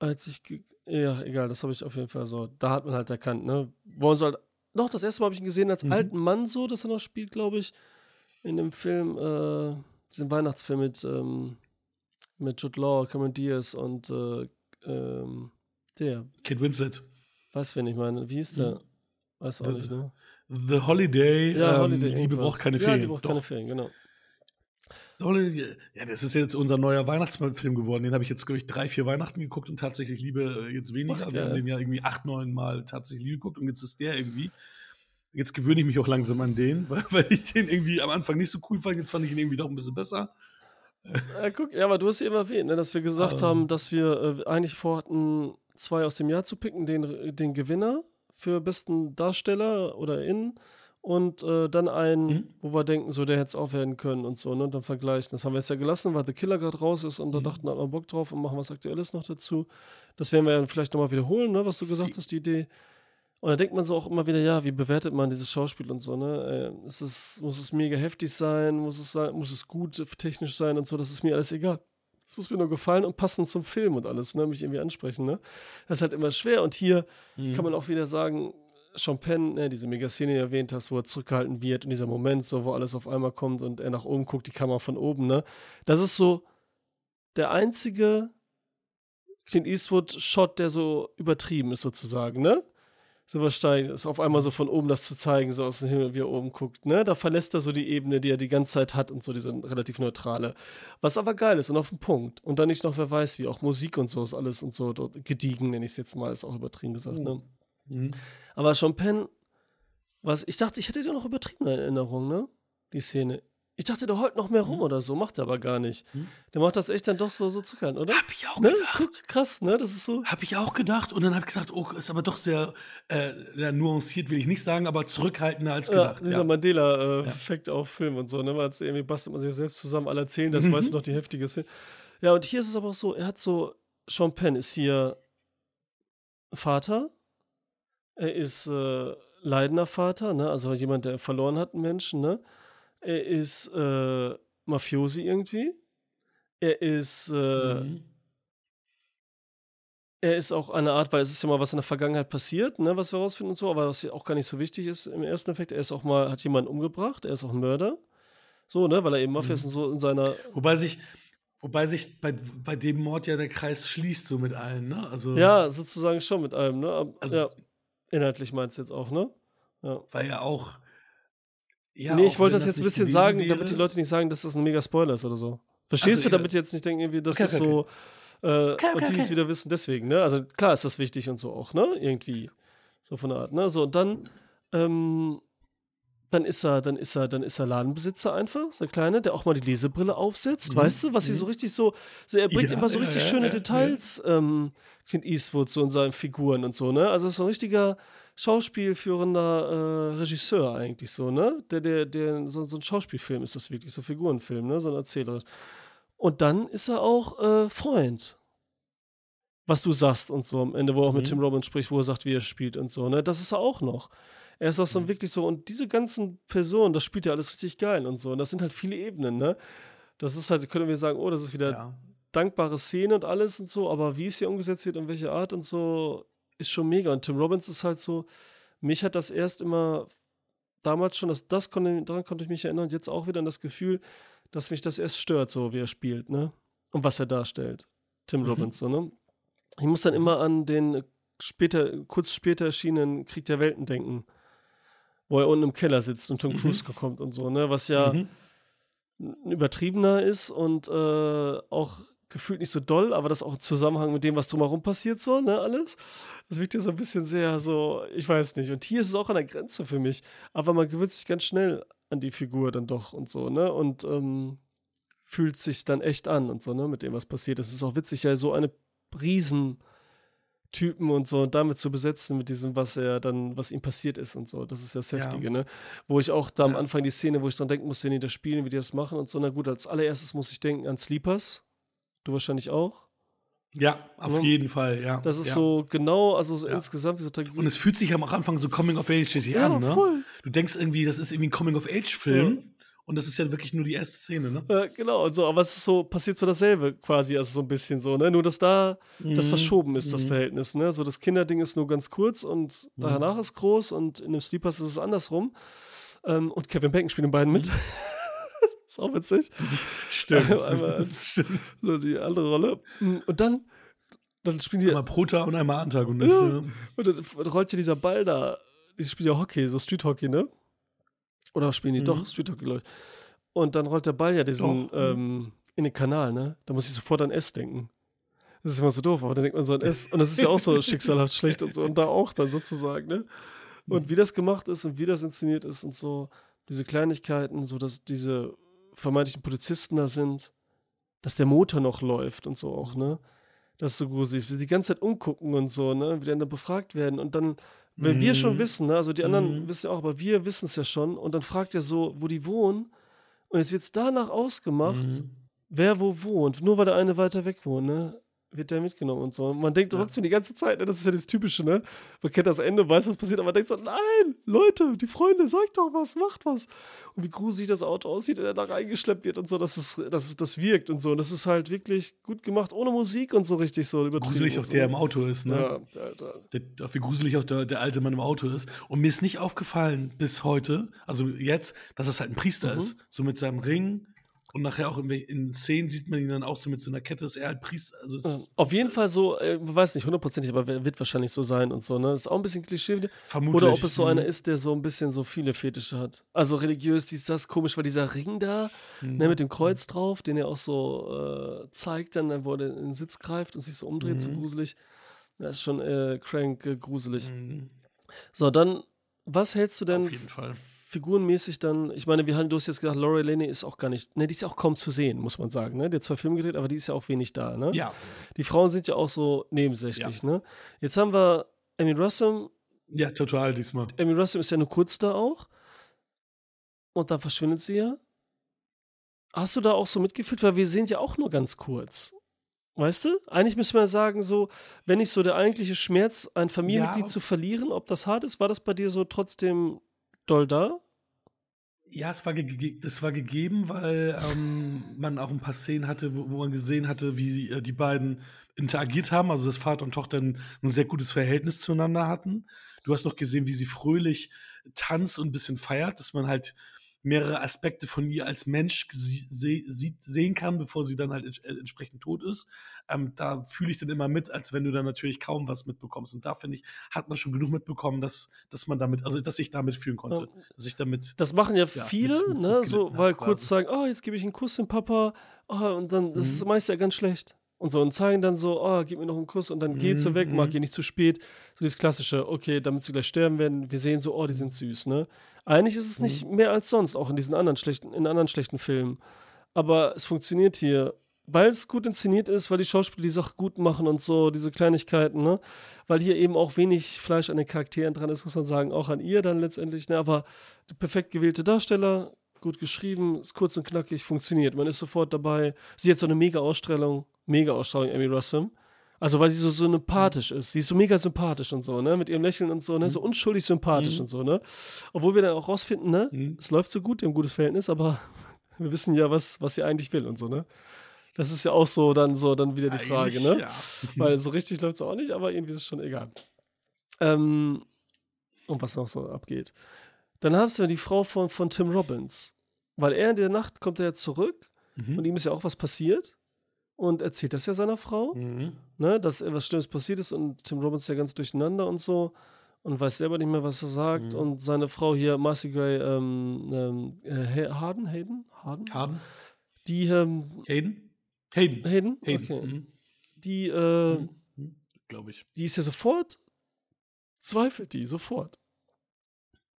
als ich, ja, egal, das habe ich auf jeden Fall so, da hat man halt erkannt, ne, wo er so halt, doch, das erste Mal habe ich ihn gesehen als
Mhm.
alten Mann so, dass er noch spielt, glaube ich, in dem Film, äh, diesem Weihnachtsfilm mit, ähm, mit Jude Law, Cameron Diaz und, äh, ähm, der,
Kate Winslet.
weiß wen ich meine, wie hieß der?
Mhm.
Weiß auch
The-
nicht, ne?
The Holiday.
Ja,
ähm,
Holiday.
Liebe
irgendwas.
braucht keine
Ja,
Ferien.
die braucht
Doch.
keine Ferien, genau.
The Holiday, ja, das ist jetzt unser neuer Weihnachtsfilm geworden. Den habe ich jetzt, glaube ich, drei, vier Weihnachten geguckt und tatsächlich Liebe äh, jetzt weniger.
Ach,
Wir haben den ja irgendwie acht, neun Mal tatsächlich Liebe geguckt und jetzt ist der irgendwie. Jetzt gewöhne ich mich auch langsam an den, weil, weil ich den irgendwie am Anfang nicht so cool fand. Jetzt fand ich ihn irgendwie doch ein bisschen besser.
Ja, guck, ja, aber du hast eben erwähnt, ne, dass wir gesagt
Ähm.
haben, dass wir äh, eigentlich vorhatten, zwei aus dem Jahr zu picken, den, den Gewinner für besten Darsteller oder in und äh, dann einen,
Mhm.
wo wir denken, so der hätte es auch werden können und so, ne, und dann vergleichen. Das haben wir jetzt ja gelassen, weil The Killer gerade raus ist und da
Mhm.
dachten, da hat man Bock drauf und machen was Aktuelles noch dazu. Das werden wir ja vielleicht nochmal wiederholen, ne, was du gesagt
Sie-
hast, die Idee. Und da denkt man so auch immer wieder, ja, wie bewertet man dieses Schauspiel und so, ne? Äh, ist es, muss es mega heftig sein, muss es, muss es gut technisch sein und so, das ist mir alles egal. Es muss mir nur gefallen und passen zum Film und alles, ne? Mich irgendwie ansprechen, ne? Das ist halt immer schwer. Und hier
Mhm.
kann man auch wieder sagen, Sean Penn, ne, diese Megaszene, die du erwähnt hast, wo er zurückgehalten wird und dieser Moment, so, wo alles auf einmal kommt und er nach oben guckt, die Kamera von oben, ne? Das ist so der einzige Clint Eastwood-Shot, der so übertrieben ist, sozusagen, ne? So was steigt, ist auf einmal so von oben das zu zeigen, so aus dem Himmel, wie er oben guckt, ne? Da verlässt er so die Ebene, die er die ganze Zeit hat und so diese relativ neutrale. Was aber geil ist und auf den Punkt. Und dann nicht noch, wer weiß wie, auch Musik und so ist alles und so dort gediegen, nenne ich es jetzt mal, ist auch übertrieben gesagt, ne?
Mhm.
Aber Penn, was, ich dachte, ich hätte dir noch übertriebene Erinnerung, ne? Die Szene. Ich dachte, der heult noch mehr rum oder so, macht er aber gar nicht.
Mhm.
Der macht das echt dann doch so, so zurückhaltend, oder?
Hab ich auch
Ne?
gedacht.
Guck, krass, ne? Das ist so.
Habe ich auch gedacht und dann habe ich gesagt, oh, ist aber doch sehr äh, ja, nuanciert, will ich nicht sagen, aber zurückhaltender als
Ja,
gedacht.
dieser
Ja,
Mandela-Effekt auf Film und so, ne? Weil es irgendwie bastelt man sich selbst zusammen, alle erzählen das,
Mhm.
weißt du noch, die heftige Szene. Ja, und hier ist es aber auch so, er hat so, Sean Penn ist hier Vater, er ist äh, leidender Vater, ne? Also jemand, der verloren hat, einen Menschen, ne? Er ist äh, Mafiosi irgendwie. Er ist, äh,
Mhm.
er ist auch eine Art, weil es ist ja mal was in der Vergangenheit passiert, ne, was wir rausfinden und so, aber was ja auch gar nicht so wichtig ist im ersten Effekt, er ist auch mal, hat jemanden umgebracht, er ist auch ein Mörder. So, ne, weil er eben Mafia ist
Mhm.
und so in seiner.
Wobei sich, wobei sich bei, bei dem Mord ja der Kreis schließt, so mit allen, ne? Also,
Ja, sozusagen schon mit allem, ne?
Also
ja, inhaltlich meinst du jetzt auch, ne? Ja.
war ja auch. Ja,
nee, ich wollte das jetzt ein bisschen sagen,
wäre,
damit die Leute nicht sagen, dass das ein mega Spoiler ist oder so. Verstehst
so,
du,
ja.
damit die jetzt nicht denken, irgendwie, das
Okay,
ist
okay,
so. Äh,
Okay,
und die es wieder wissen, deswegen, ne? Also klar ist das wichtig und so auch, ne? Irgendwie. So von der Art, ne? So, und dann, ähm, dann ist er, dann ist er, dann ist er Ladenbesitzer einfach, so der Kleine, der auch mal die Lesebrille aufsetzt,
Mhm,
weißt du, was sie
mhm.
so richtig so, so er bringt
Ja,
immer so
ja,
richtig
ja,
schöne
ja, ja.
Details, ähm, Clint Eastwood so in seinen Figuren und so, ne? Also ist so ein richtiger schauspielführender äh, Regisseur eigentlich so, ne? Der, der, der, so, so ein Schauspielfilm ist das wirklich, so ein Figurenfilm, ne? So ein Erzähler. Und dann ist er auch äh, Freund. Was du sagst und so am Ende, wo er auch mit
Mhm.
Tim Robbins spricht, wo er sagt, wie er spielt und so, ne? Das ist er auch noch. Er ist auch so
Mhm.
wirklich so, und diese ganzen Personen, das spielt ja alles richtig geil und so. Und das sind halt viele Ebenen, ne? Das ist halt, können wir sagen, oh, das ist wieder
Ja.
dankbare Szene und alles und so, aber wie es hier umgesetzt wird und welche Art und so, ist schon mega. Und Tim Robbins ist halt so, mich hat das erst immer damals schon, das, das konnte, daran konnte ich mich erinnern und jetzt auch wieder an das Gefühl, dass mich das erst stört, so wie er spielt, ne? Und was er darstellt. Tim
Mhm.
Robbins, so, ne? Ich muss dann immer an den später, kurz später erschienenen Krieg der Welten denken, wo er unten im Keller sitzt und Tom Cruise kommt und so, ne? Was ja
Mhm.
ein übertriebener ist und äh, auch gefühlt nicht so doll, aber das auch im Zusammenhang mit dem, was drumherum passiert, so, ne, alles. Das wirkt ja so ein bisschen sehr so, ich weiß nicht. Und hier ist es auch an der Grenze für mich. Aber man gewöhnt sich ganz schnell an die Figur dann doch und so, ne? Und ähm, fühlt sich dann echt an und so, ne, mit dem, was passiert ist. Es ist auch witzig, ja, so eine Riesentypen und so und damit zu besetzen mit diesem, was er dann, was ihm passiert ist und so. Das ist ja das
Ja.
Heftige, ne? Wo ich auch da am
Ja.
Anfang die Szene, wo ich dran denken muss, wenn die das spielen, wie die das machen und so. Na gut, als allererstes muss ich denken an Sleepers. Du wahrscheinlich auch.
Ja, auf
Ja.
jeden Fall, ja.
Das ist
ja.
so genau, also so
Ja.
insgesamt diese Tragödie.
Und es fühlt sich am Anfang so Coming of Age
ja,
an, ne?
voll.
Du denkst irgendwie, das ist irgendwie ein Coming of Age Film und das ist ja wirklich nur die erste Szene, ne?
Äh, genau, und so, aber es ist so, passiert so dasselbe quasi, also so ein bisschen so, ne? Nur, dass da das
Mhm.
verschoben ist, das
Mhm.
Verhältnis, ne? So das Kinderding ist nur ganz kurz und
Mhm.
danach ist groß und in dem Sleepers ist es andersrum. Ähm, und Kevin Bacon spielt in beiden mit.
Mhm.
ist auch witzig.
Stimmt.
Einmal
Stimmt.
So die andere Rolle. Und dann, dann spielen die.
Einmal Prota und einmal Antagonist.
Ja.
ne?
Und dann rollt ja dieser Ball da. Die spielen ja Hockey, so Street Hockey, ne? Oder spielen die
Mhm.
doch Street Hockey, glaube ich. Und dann rollt der Ball ja diesen
Doch,
ähm, in den Kanal, ne? Da muss ich sofort an S denken. Das ist immer so doof, aber dann denkt man so an S. Und das ist ja auch so schicksalhaft schlecht und so. Und da auch dann sozusagen, ne? Und wie das gemacht ist und wie das inszeniert ist und so, diese Kleinigkeiten, so dass diese vermeintlichen Polizisten da sind, dass der Motor noch läuft und so auch, ne? Das ist so gruselig, wie sie die ganze Zeit umgucken und so, ne? Wie die dann befragt werden und dann, wenn wir schon
Mhm.
wissen, ne? Also die anderen
Mhm.
wissen ja auch, aber wir wissen es ja schon und dann fragt er so, wo die wohnen und jetzt wird es danach ausgemacht,
Mhm.
wer wo wohnt. Nur weil der eine weiter weg wohnt, ne? Wird der mitgenommen und so. Und man denkt
Ja.
trotzdem die ganze Zeit, ne? das ist ja das Typische, ne? Man kennt das Ende, weiß, was passiert, aber man denkt so, nein, Leute, die Freunde, sagt doch was, macht was. Und wie gruselig das Auto aussieht, wenn er da reingeschleppt wird und so, dass es, dass es das wirkt und so. Und das ist halt wirklich gut gemacht, ohne Musik und so richtig so übertrieben.
Gruselig auch
so.
der im Auto ist, ne?
Ja, Alter.
Der, wie gruselig auch der, der alte Mann im Auto ist. Und mir ist nicht aufgefallen bis heute, also jetzt, dass es halt ein Priester
Mhm.
ist. So mit seinem Ring. Und nachher auch in, in Szenen sieht man ihn dann auch so mit so einer Kette, ist er halt Priester. Also
Ja,
ist-
Auf jeden Fall so, äh, weiß nicht hundertprozentig, aber wird wahrscheinlich so sein und so, ne? Ist auch ein bisschen Klischee.
Vermutlich.
Oder ob es so einer
Mhm.
ist, der so ein bisschen so viele Fetische hat. Also religiös, dies, das, komisch, weil dieser Ring da, ne, mit dem Kreuz drauf, den er auch so äh, zeigt, dann, wo er in den Sitz greift und sich so umdreht, so
Mhm.
gruselig. Das ist schon äh, crank, äh, gruselig.
Mhm.
So, dann, was hältst du denn
Auf jeden Fall.
Figurenmäßig dann? Ich meine, wir haben, du hast jetzt gesagt, Laura Laney ist auch gar nicht, ne, die ist ja auch kaum zu sehen, muss man sagen, ne? Die hat zwar Filme gedreht, aber die ist ja auch wenig da, ne?
Ja.
Die Frauen sind ja auch so nebensächlich, ne? Jetzt haben wir Amy Russell.
Ja, total diesmal.
Amy Russell ist ja nur kurz da auch. Und dann verschwindet sie ja. Hast du da auch so mitgefühlt? Weil wir sehen ja auch nur ganz kurz. Weißt du? Eigentlich müssen wir sagen, so, wenn nicht so der eigentliche Schmerz, ein Familienmitglied
Ja.
zu verlieren, ob das hart ist, war das bei dir so trotzdem doll da?
Ja, es war, das war gegeben, weil ähm, man auch ein paar Szenen hatte, wo, wo man gesehen hatte, wie äh, die beiden interagiert haben, also dass Vater und Tochter ein, ein sehr gutes Verhältnis zueinander hatten. Du hast noch gesehen, wie sie fröhlich tanzt und ein bisschen feiert, dass man halt mehrere Aspekte von ihr als Mensch sie- se sehen kann, bevor sie dann halt ents- äh, entsprechend tot ist. Ähm, da fühle ich dann immer mit, als wenn du dann natürlich kaum was mitbekommst. Und da finde ich, hat man schon genug mitbekommen, dass, dass man damit, also dass ich damit fühlen konnte. Dass ich damit
Das machen ja
Ja,
viele,
mit- mit-
ne? So, weil
quasi.
kurz sagen, oh, jetzt gebe ich einen Kuss dem Papa, oh, und dann, das ist
Mhm.
meist ja ganz schlecht. Und so, und zeigen dann so, oh, gib mir noch einen Kuss und dann geht sie
Mhm,
weg, mag
mhm.
ihr nicht zu spät. So dieses klassische, okay, damit sie gleich sterben werden, wir sehen so, oh, die sind süß, ne? Eigentlich ist es
Mhm.
nicht mehr als sonst, auch in diesen anderen schlechten, in anderen schlechten Filmen. Aber es funktioniert hier, weil es gut inszeniert ist, weil die Schauspieler die Sache gut machen und so, diese Kleinigkeiten, ne? Weil hier eben auch wenig Fleisch an den Charakteren dran ist, muss man sagen, auch an ihr dann letztendlich, ne? Aber perfekt gewählte Darsteller, gut geschrieben, ist kurz und knackig, funktioniert. Man ist sofort dabei. Sie hat so eine mega Ausstrahlung, mega Ausstrahlung, Amy Russell. Also, weil sie so, so sympathisch ist. Sie ist so mega sympathisch und so, ne? Mit ihrem Lächeln und so, ne? So unschuldig sympathisch
Mhm.
und so, ne? Obwohl wir dann auch rausfinden, ne?
Mhm.
Es läuft so gut, wir haben ein gutes Verhältnis, aber wir wissen ja, was, was sie eigentlich will und so, ne? Das ist ja auch so dann so dann wieder die Frage,
Eigentlich,
ne?
Ja.
Weil so richtig läuft es auch nicht, aber irgendwie ist es schon egal. Ähm, und was noch so abgeht. Dann hast du ja die Frau von, von Tim Robbins. Weil er in der Nacht kommt er ja zurück
Mhm.
und ihm ist ja auch was passiert. Und erzählt das ja seiner Frau,
Mhm.
ne, dass etwas Schlimmes passiert ist und Tim Robbins ist ja ganz durcheinander und so und weiß selber nicht mehr, was er sagt.
Mhm.
Und seine Frau hier, Marcy Gray, ähm, ähm, äh, Ha- Harden, Hayden? Harden?
Harden?
Die, ähm,
Hayden? Hayden.
Hayden?
Hayden.
Okay.
Mhm.
Die, äh,
Mhm. Glaube ich.
die ist ja sofort, zweifelt die, sofort.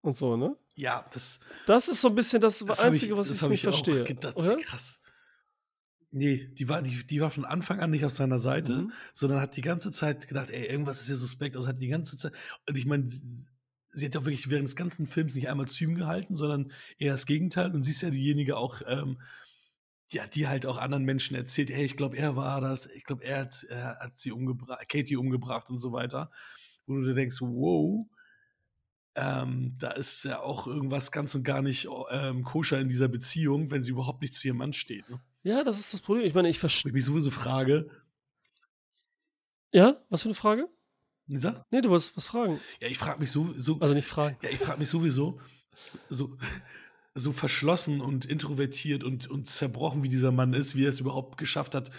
Und so, ne?
Ja, das,
Das ist so ein bisschen das,
das
Einzige, was
das
ich nicht verstehe.
Auch gedacht,
oder?
Krass. Nee, die war, die, die war von Anfang an nicht auf seiner Seite,
Mhm.
sondern hat die ganze Zeit gedacht, ey, irgendwas ist hier suspekt. Also hat die ganze Zeit. Und ich meine, sie, sie hat ja wirklich während des ganzen Films nicht einmal ihm gehalten, sondern eher das Gegenteil. Und sie ist ja diejenige auch, ähm, ja, die halt auch anderen Menschen erzählt, hey, ich glaube, er war das, ich glaube, er hat, er hat sie umgebracht, Katie umgebracht und so weiter. Wo du dir denkst, wow, ähm, da ist ja auch irgendwas ganz und gar nicht ähm, koscher in dieser Beziehung, wenn sie überhaupt nicht zu ihrem Mann steht. Ne?
Ja, das ist das Problem. Ich meine, ich verstehe.
ich mich sowieso frage,
Ja, was für eine Frage?
Lisa?
Nee, du wolltest was fragen.
Ja, ich frage mich so, so
Also nicht fragen.
ja, ich frage mich sowieso, so, so verschlossen und introvertiert und, und zerbrochen wie dieser Mann ist, wie er es überhaupt geschafft hat,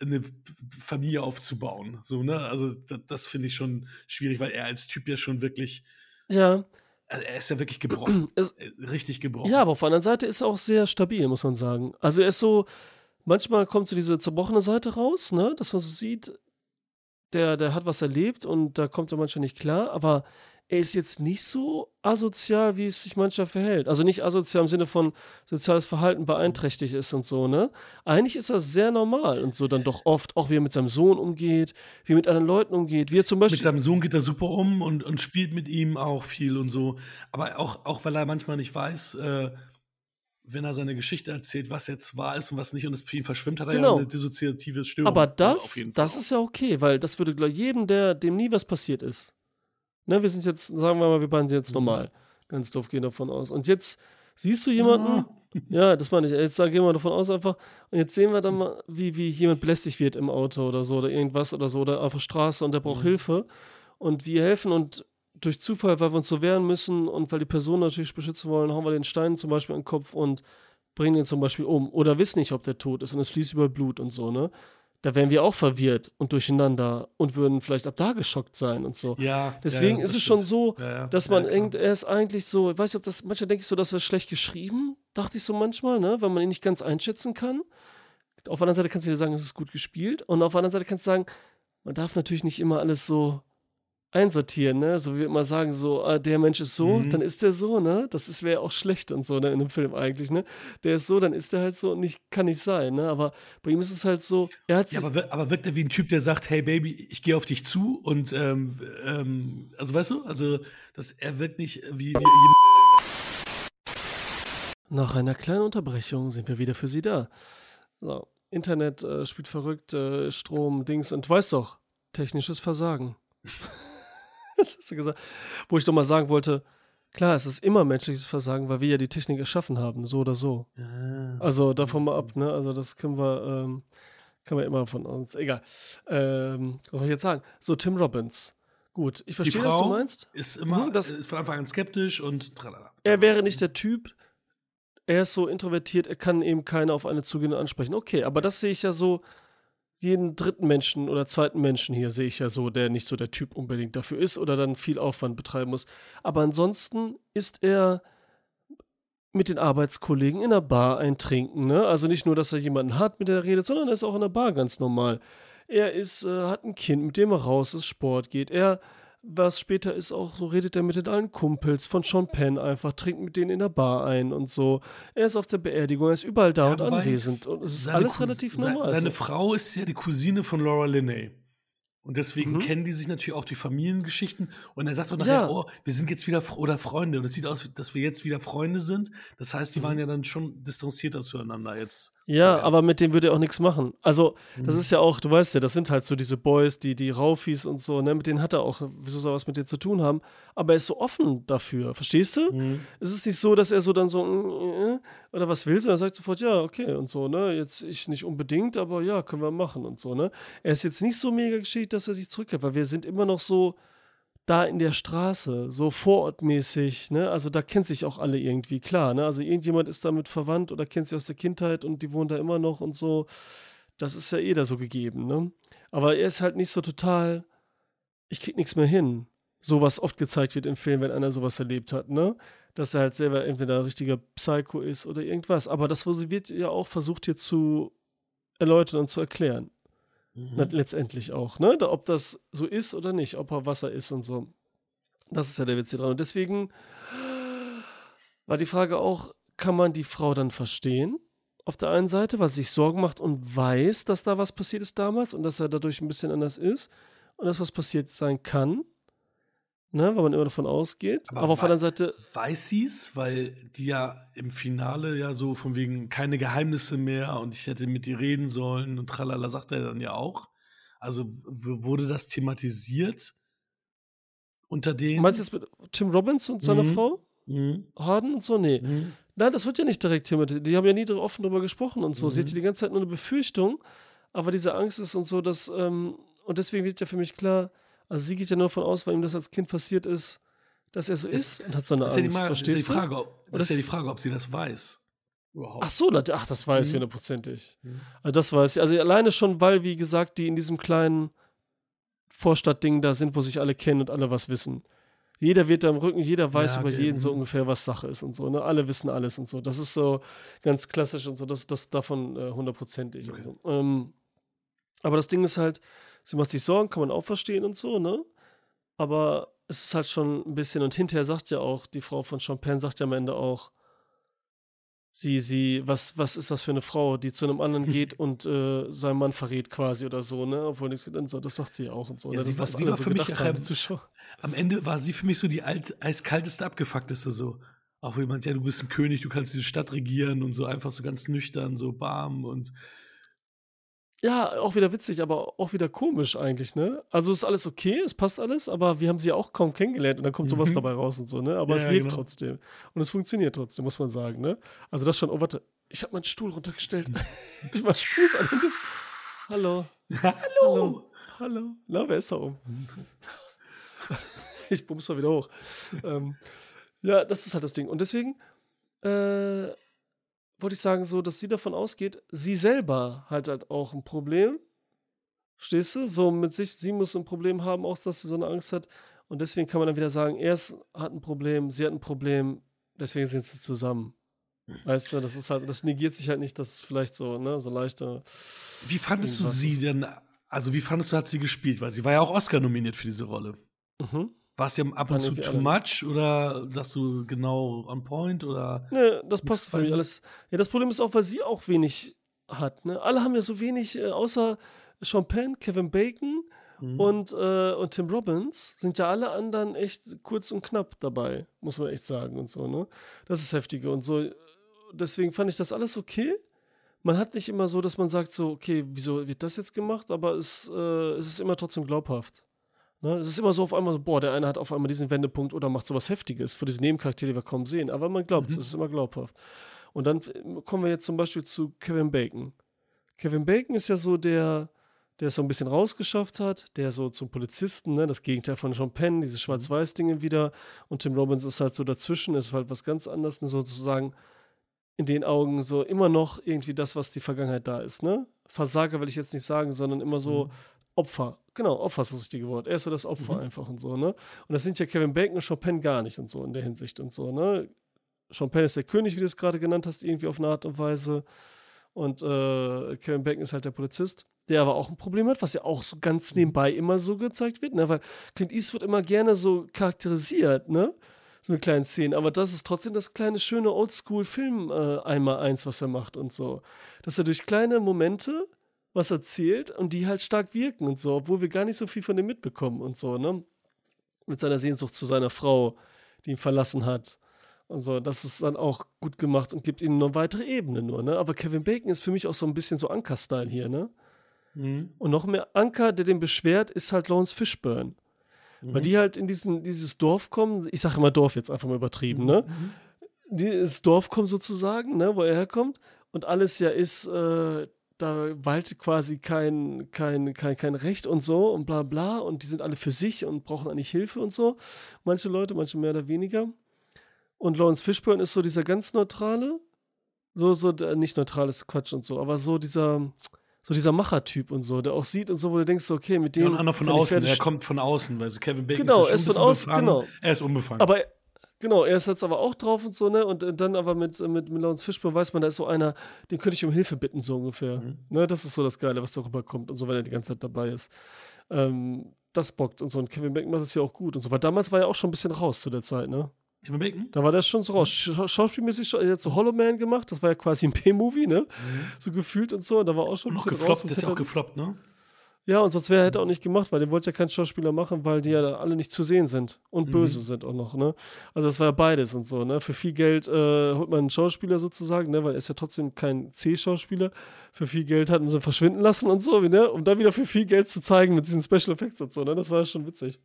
eine Familie aufzubauen. So, ne? Also, das, das finde ich schon schwierig, weil er als Typ ja schon wirklich,
Ja,
also er ist ja wirklich gebrochen.
es,
Äh, Richtig gebrochen.
ja, aber auf der anderen Seite ist er auch sehr stabil, muss man sagen. Also er ist so, manchmal kommt so diese zerbrochene Seite raus, ne, dass man so sieht, der, der hat was erlebt und da kommt er manchmal nicht klar, aber er ist jetzt nicht so asozial, wie es sich mancher verhält. Also nicht asozial im Sinne von soziales Verhalten beeinträchtigt ist und so, ne? Eigentlich ist er sehr normal und so dann doch oft, auch wie er mit seinem Sohn umgeht, wie er mit anderen Leuten umgeht, wie er zum Beispiel.
Mit seinem Sohn geht er super um und, und spielt mit ihm auch viel und so. Aber auch, auch weil er manchmal nicht weiß, äh, wenn er seine Geschichte erzählt, was jetzt wahr ist und was nicht und es für ihn verschwimmt, hat er
Genau.
ja eine dissoziative Störung.
Aber das, das ist ja okay, weil das würde glaub, jedem, der dem nie was passiert ist. Ne, wir sind jetzt, sagen wir mal, wir beiden sind jetzt
Mhm.
normal. Ganz doof gehen davon aus. Und jetzt siehst du jemanden, ja, das meine ich, jetzt gehen wir davon aus einfach, und jetzt sehen wir dann mal, wie, wie jemand belästigt wird im Auto oder so oder irgendwas oder so oder auf der Straße und der braucht
Mhm.
Hilfe und wir helfen und durch Zufall, weil wir uns so wehren müssen und weil die Person natürlich beschützen wollen, hauen wir den Stein zum Beispiel an den Kopf und bringen ihn zum Beispiel um oder wissen nicht, ob der tot ist und es fließt über Blut und so, ne? Da wären wir auch verwirrt und durcheinander und würden vielleicht ab da geschockt sein und so.
Ja,
Deswegen
ja, ja,
ist es schon so,
Ja, ja,
dass
ja,
man
klar.
denkt, er ist eigentlich so, ich weiß nicht, ob das, manchmal denke ich so, das wäre schlecht geschrieben, dachte ich so manchmal, ne, weil man ihn nicht ganz einschätzen kann. Auf der anderen Seite kannst du wieder sagen, es ist gut gespielt und auf der anderen Seite kannst du sagen, man darf natürlich nicht immer alles so einsortieren, ne, so wie wir immer sagen, so, ah, der Mensch ist so,
Mhm.
dann ist der so, ne, das wäre auch schlecht und so, ne, in einem Film eigentlich, ne, der ist so, dann ist der halt so, nicht, kann nicht sein, ne, aber bei ihm ist es halt so, er hat
Ja,
sich,
aber, aber wirkt er wie ein Typ, der sagt, hey Baby, ich gehe auf dich zu und ähm, ähm, also weißt du, also dass er wirkt nicht wie, wie jemand.
Nach einer kleinen Unterbrechung sind wir wieder für Sie da. So, Internet äh, spielt verrückt, äh, Strom, Dings und du weißt doch, technisches Versagen. das hast du gesagt. Wo ich doch mal sagen wollte, klar, es ist immer menschliches Versagen, weil wir ja die Technik erschaffen haben, so oder so.
Ah.
Also davon mal ab, ne? Also das können wir, ähm, können wir immer von uns. Egal. Ähm, was soll ich jetzt sagen? So, Tim Robbins. Gut, ich verstehe, was du meinst.
ist immer
Mhm, das-
ist von Anfang an skeptisch und tralala.
er wäre nicht der Typ, er ist so introvertiert, er kann eben keine auf eine zugehende ansprechen. Okay, aber das sehe ich ja so, jeden dritten Menschen oder zweiten Menschen hier sehe ich ja so, der nicht so der Typ unbedingt dafür ist oder dann viel Aufwand betreiben muss. Aber ansonsten ist er mit den Arbeitskollegen in der Bar eintrinken. Ne? Also nicht nur, dass er jemanden hat, mit dem er redet, sondern er ist auch in der Bar ganz normal. Er ist, äh, hat ein Kind, mit dem er raus ist, Sport geht. Er, was später ist, auch so redet er mit den alten Kumpels von Sean Penn einfach, trinkt mit denen in der Bar ein und so. Er ist auf der Beerdigung, er ist überall da
Ja,
und anwesend. Und es ist
Seine
alles
Cous-
relativ normal.
Seine
so.
Frau ist ja die Cousine von Laura Linney. Und deswegen
Mhm.
kennen die sich natürlich auch die Familiengeschichten. Und er sagt doch nachher,
Ja.
oh, wir sind jetzt wieder oder Freunde. Und es sieht aus, dass wir jetzt wieder Freunde sind. Das heißt, die waren ja dann schon distanzierter zueinander jetzt.
Ja, aber mit dem würde er auch nichts machen. Also, das
Mhm.
ist ja auch, du weißt ja, das sind halt so diese Boys, die, die Raufis und so, ne? Mit denen hat er auch, wieso soll er was mit denen zu tun haben? Aber er ist so offen dafür, verstehst du?
Mhm.
Es ist nicht so, dass er so dann so, äh, oder was will, sondern er sagt sofort, ja, okay, und so, ne? Jetzt ich nicht unbedingt, aber ja, können wir machen und so, ne? Er ist jetzt nicht so mega geschickt, dass er sich zurückhält, weil wir sind immer noch so da in der Straße, so vorortmäßig, ne? Also da kennt sich auch alle irgendwie, klar, ne? Also irgendjemand ist damit verwandt oder kennt sie aus der Kindheit und die wohnen da immer noch und so. Das ist ja eh da so gegeben, ne? Aber er ist halt nicht so total, ich krieg nichts mehr hin. So was oft gezeigt wird in Filmen, wenn einer sowas erlebt hat, ne? Dass er halt selber entweder ein richtiger Psycho ist oder irgendwas. Aber das wird ja auch versucht hier zu erläutern und zu erklären. Mhm. Letztendlich auch, ne? Ob das so ist oder nicht, ob er Wasser ist und so. Das ist ja der Witz hier dran. Und deswegen war die Frage auch, kann man die Frau dann verstehen? Auf der einen Seite, weil sie sich Sorgen macht und weiß, dass da was passiert ist damals und dass er dadurch ein bisschen anders ist und dass was passiert sein kann ne, weil man immer davon ausgeht. Aber, Aber auf der anderen Seite.
Weiß sie es, weil die ja im Finale ja so von wegen keine Geheimnisse mehr und ich hätte mit ihr reden sollen und tralala sagt er dann ja auch. Also wurde das thematisiert unter denen?
Meinst du jetzt mit Tim Robbins und seiner mhm. Frau? Mhm. Harden und so? Nee. Mhm. Nein, das wird ja nicht direkt thematisiert. Die haben ja nie offen darüber gesprochen und so. Sie hatte mhm. die ganze Zeit nur eine Befürchtung, aber diese Angst ist und so, dass, ähm, und deswegen wird ja für mich klar, also sie geht ja nur davon aus, weil ihm das als Kind passiert ist, dass er so ist, ist und hat so eine
Angst.
Ja
die, verstehst ist ja die Frage, ob, das ist ja die Frage, ob sie das weiß.
Überhaupt. Ach so, ach, das weiß mhm. sie hundertprozentig. Mhm. Also das weiß sie. Also alleine schon, weil, wie gesagt, die in diesem kleinen Vorstadtding da sind, wo sich alle kennen und alle was wissen. Jeder wird da im Rücken, jeder weiß ja, okay. über jeden so mhm. ungefähr, was Sache ist und so. Ne? Alle wissen alles und so. Das ist so ganz klassisch und so. Das, das davon äh, hundertprozentig. Äh, okay. so. ähm, aber das Ding ist halt, sie macht sich Sorgen, kann man auch verstehen und so, ne? Aber es ist halt schon ein bisschen, und hinterher sagt ja auch, die Frau von Champagne sagt ja am Ende auch, sie, sie, was, was ist das für eine Frau, die zu einem anderen geht und äh, seinen Mann verrät quasi oder so, ne? Obwohl nichts dann so, das sagt sie ja auch und so.
Ja,
ne?
sie war, sie war so für mich haben, am Ende war sie für mich so die alt, eiskalteste, abgefuckteste so. Auch wie man ja, du bist ein König, du kannst diese Stadt regieren und so einfach so ganz nüchtern, so bam und
ja, auch wieder witzig, aber auch wieder komisch eigentlich, ne? Also ist alles okay, es passt alles, aber wir haben sie ja auch kaum kennengelernt und dann kommt sowas mhm. dabei raus und so, ne? Aber ja, es wirkt genau. trotzdem. Und es funktioniert trotzdem, muss man sagen, ne? Also das schon, oh warte, ich habe meinen Stuhl runtergestellt. ich mach Fuß an. Hallo.
Hallo. Hallo.
Hallo. Na, wer ist da oben? ich bumse mal wieder hoch. ähm, ja, das ist halt das Ding. Und deswegen, äh, wollte ich sagen, so, dass sie davon ausgeht, sie selber hat halt auch ein Problem. Stehst du? So mit sich, sie muss ein Problem haben, auch dass sie so eine Angst hat. Und deswegen kann man dann wieder sagen, er hat ein Problem, sie hat ein Problem, deswegen sind sie zusammen. Weißt du, das ist halt, das negiert sich halt nicht, dass es vielleicht so, ne, so leichter.
Wie fandest du sie denn, also wie fandest du, hat sie gespielt? Weil sie war ja auch Oscar nominiert für diese Rolle. Mhm. War es ja ab und zu too much oder sagst du genau on point oder?
Ne, das passt für mich alles. Ja, das Problem ist auch, weil sie auch wenig hat. Ne? Alle haben ja so wenig, äh, außer Champagne, Kevin Bacon mhm. und, äh, und Tim Robbins, sind ja alle anderen echt kurz und knapp dabei, muss man echt sagen und so. Ne? Das ist heftige und so. Deswegen fand ich das alles okay. Man hat nicht immer so, dass man sagt so, okay, wieso wird das jetzt gemacht? Aber es, äh, es ist immer trotzdem glaubhaft. Ne? Es ist immer so auf einmal, boah, der eine hat auf einmal diesen Wendepunkt oder macht sowas Heftiges für diese Nebencharaktere, die wir kaum sehen. Aber man glaubt es, mhm. es ist immer glaubhaft. Und dann kommen wir jetzt zum Beispiel zu Kevin Bacon. Kevin Bacon ist ja so der, der es so ein bisschen rausgeschafft hat, der so zum Polizisten, ne, das Gegenteil von Sean Penn, diese mhm. Schwarz-Weiß-Dinge wieder. Und Tim Robbins ist halt so dazwischen, ist halt was ganz anderes, ne, sozusagen in den Augen so immer noch irgendwie das, was die Vergangenheit da ist, ne? Versager will ich jetzt nicht sagen, sondern immer so mhm. Opfer. Genau, Opfer ist das richtige Wort. Er ist so das Opfer mhm. einfach und so, ne? Und das sind ja Kevin Bacon und Chopin gar nicht und so in der Hinsicht und so, ne? Chopin ist der König, wie du es gerade genannt hast, irgendwie auf eine Art und Weise. Und äh, Kevin Bacon ist halt der Polizist, der aber auch ein Problem hat, was ja auch so ganz mhm. nebenbei immer so gezeigt wird, ne? Weil Clint Eastwood immer gerne so charakterisiert, ne? So eine kleine Szene. Aber das ist trotzdem das kleine, schöne Oldschool-Film äh, einmal eins, was er macht und so. Dass er durch kleine Momente was erzählt und die halt stark wirken und so, obwohl wir gar nicht so viel von dem mitbekommen und so, ne? Mit seiner Sehnsucht zu seiner Frau, die ihn verlassen hat. Und so, das ist dann auch gut gemacht und gibt ihnen eine weitere Ebene nur, ne? Aber Kevin Bacon ist für mich auch so ein bisschen so Anker-Style hier, ne? Mhm. Und noch mehr Anker, der den beschwert, ist halt Lawrence Fishburne. Mhm. Weil die halt in diesen, dieses Dorf kommen, ich sage immer Dorf jetzt einfach mal übertrieben, mhm. ne? Mhm. Dieses Dorf kommt sozusagen, ne, wo er herkommt. Und alles ja ist, äh, da waltet quasi kein, kein, kein, kein Recht und so und bla bla und die sind alle für sich und brauchen eigentlich Hilfe und so. Manche Leute, manche mehr oder weniger. Und Lawrence Fishburne ist so dieser ganz neutrale, so, so, nicht neutrales Quatsch und so, aber so dieser, so dieser Machertyp und so, der auch sieht und so, wo du denkst, okay, mit dem.
Ja, und einer von außen, er kommt von außen, weil Kevin Bacon
genau,
ist,
ja ist von außen, genau.
Er ist unbefangen.
Aber Genau, er ist jetzt aber auch drauf und so, ne? Und äh, dann aber mit, mit, mit Lawrence Fishburne weiß man, da ist so einer, den könnte ich um Hilfe bitten, so ungefähr. Mhm. Ne? Das ist so das Geile, was darüber kommt und so, wenn er die ganze Zeit dabei ist. Ähm, das bockt und so. Und Kevin Bacon macht das ja auch gut und so. Weil damals war er auch schon ein bisschen raus zu der Zeit, ne?
Kevin Bacon?
Da war der schon so raus. Sch schauspielmäßig er hat so Hollow Man gemacht, das war ja quasi ein P-Movie, ne? Mhm. So gefühlt und so. Und da war auch schon ein bisschen
gefloppt,
raus.
Das ist ja auch gefloppt, ne?
Ja, und sonst wäre er hätte auch nicht gemacht, weil den wollte ja kein Schauspieler machen, weil die ja alle nicht zu sehen sind und mhm. böse sind auch noch, ne? Also das war ja beides und so, ne? Für viel Geld äh, holt man einen Schauspieler sozusagen, ne? Weil er ist ja trotzdem kein C-Schauspieler. Für viel Geld hat man sie verschwinden lassen und so, ne? Um dann wieder für viel Geld zu zeigen mit diesen Special Effects und so, ne? Das war ja schon witzig.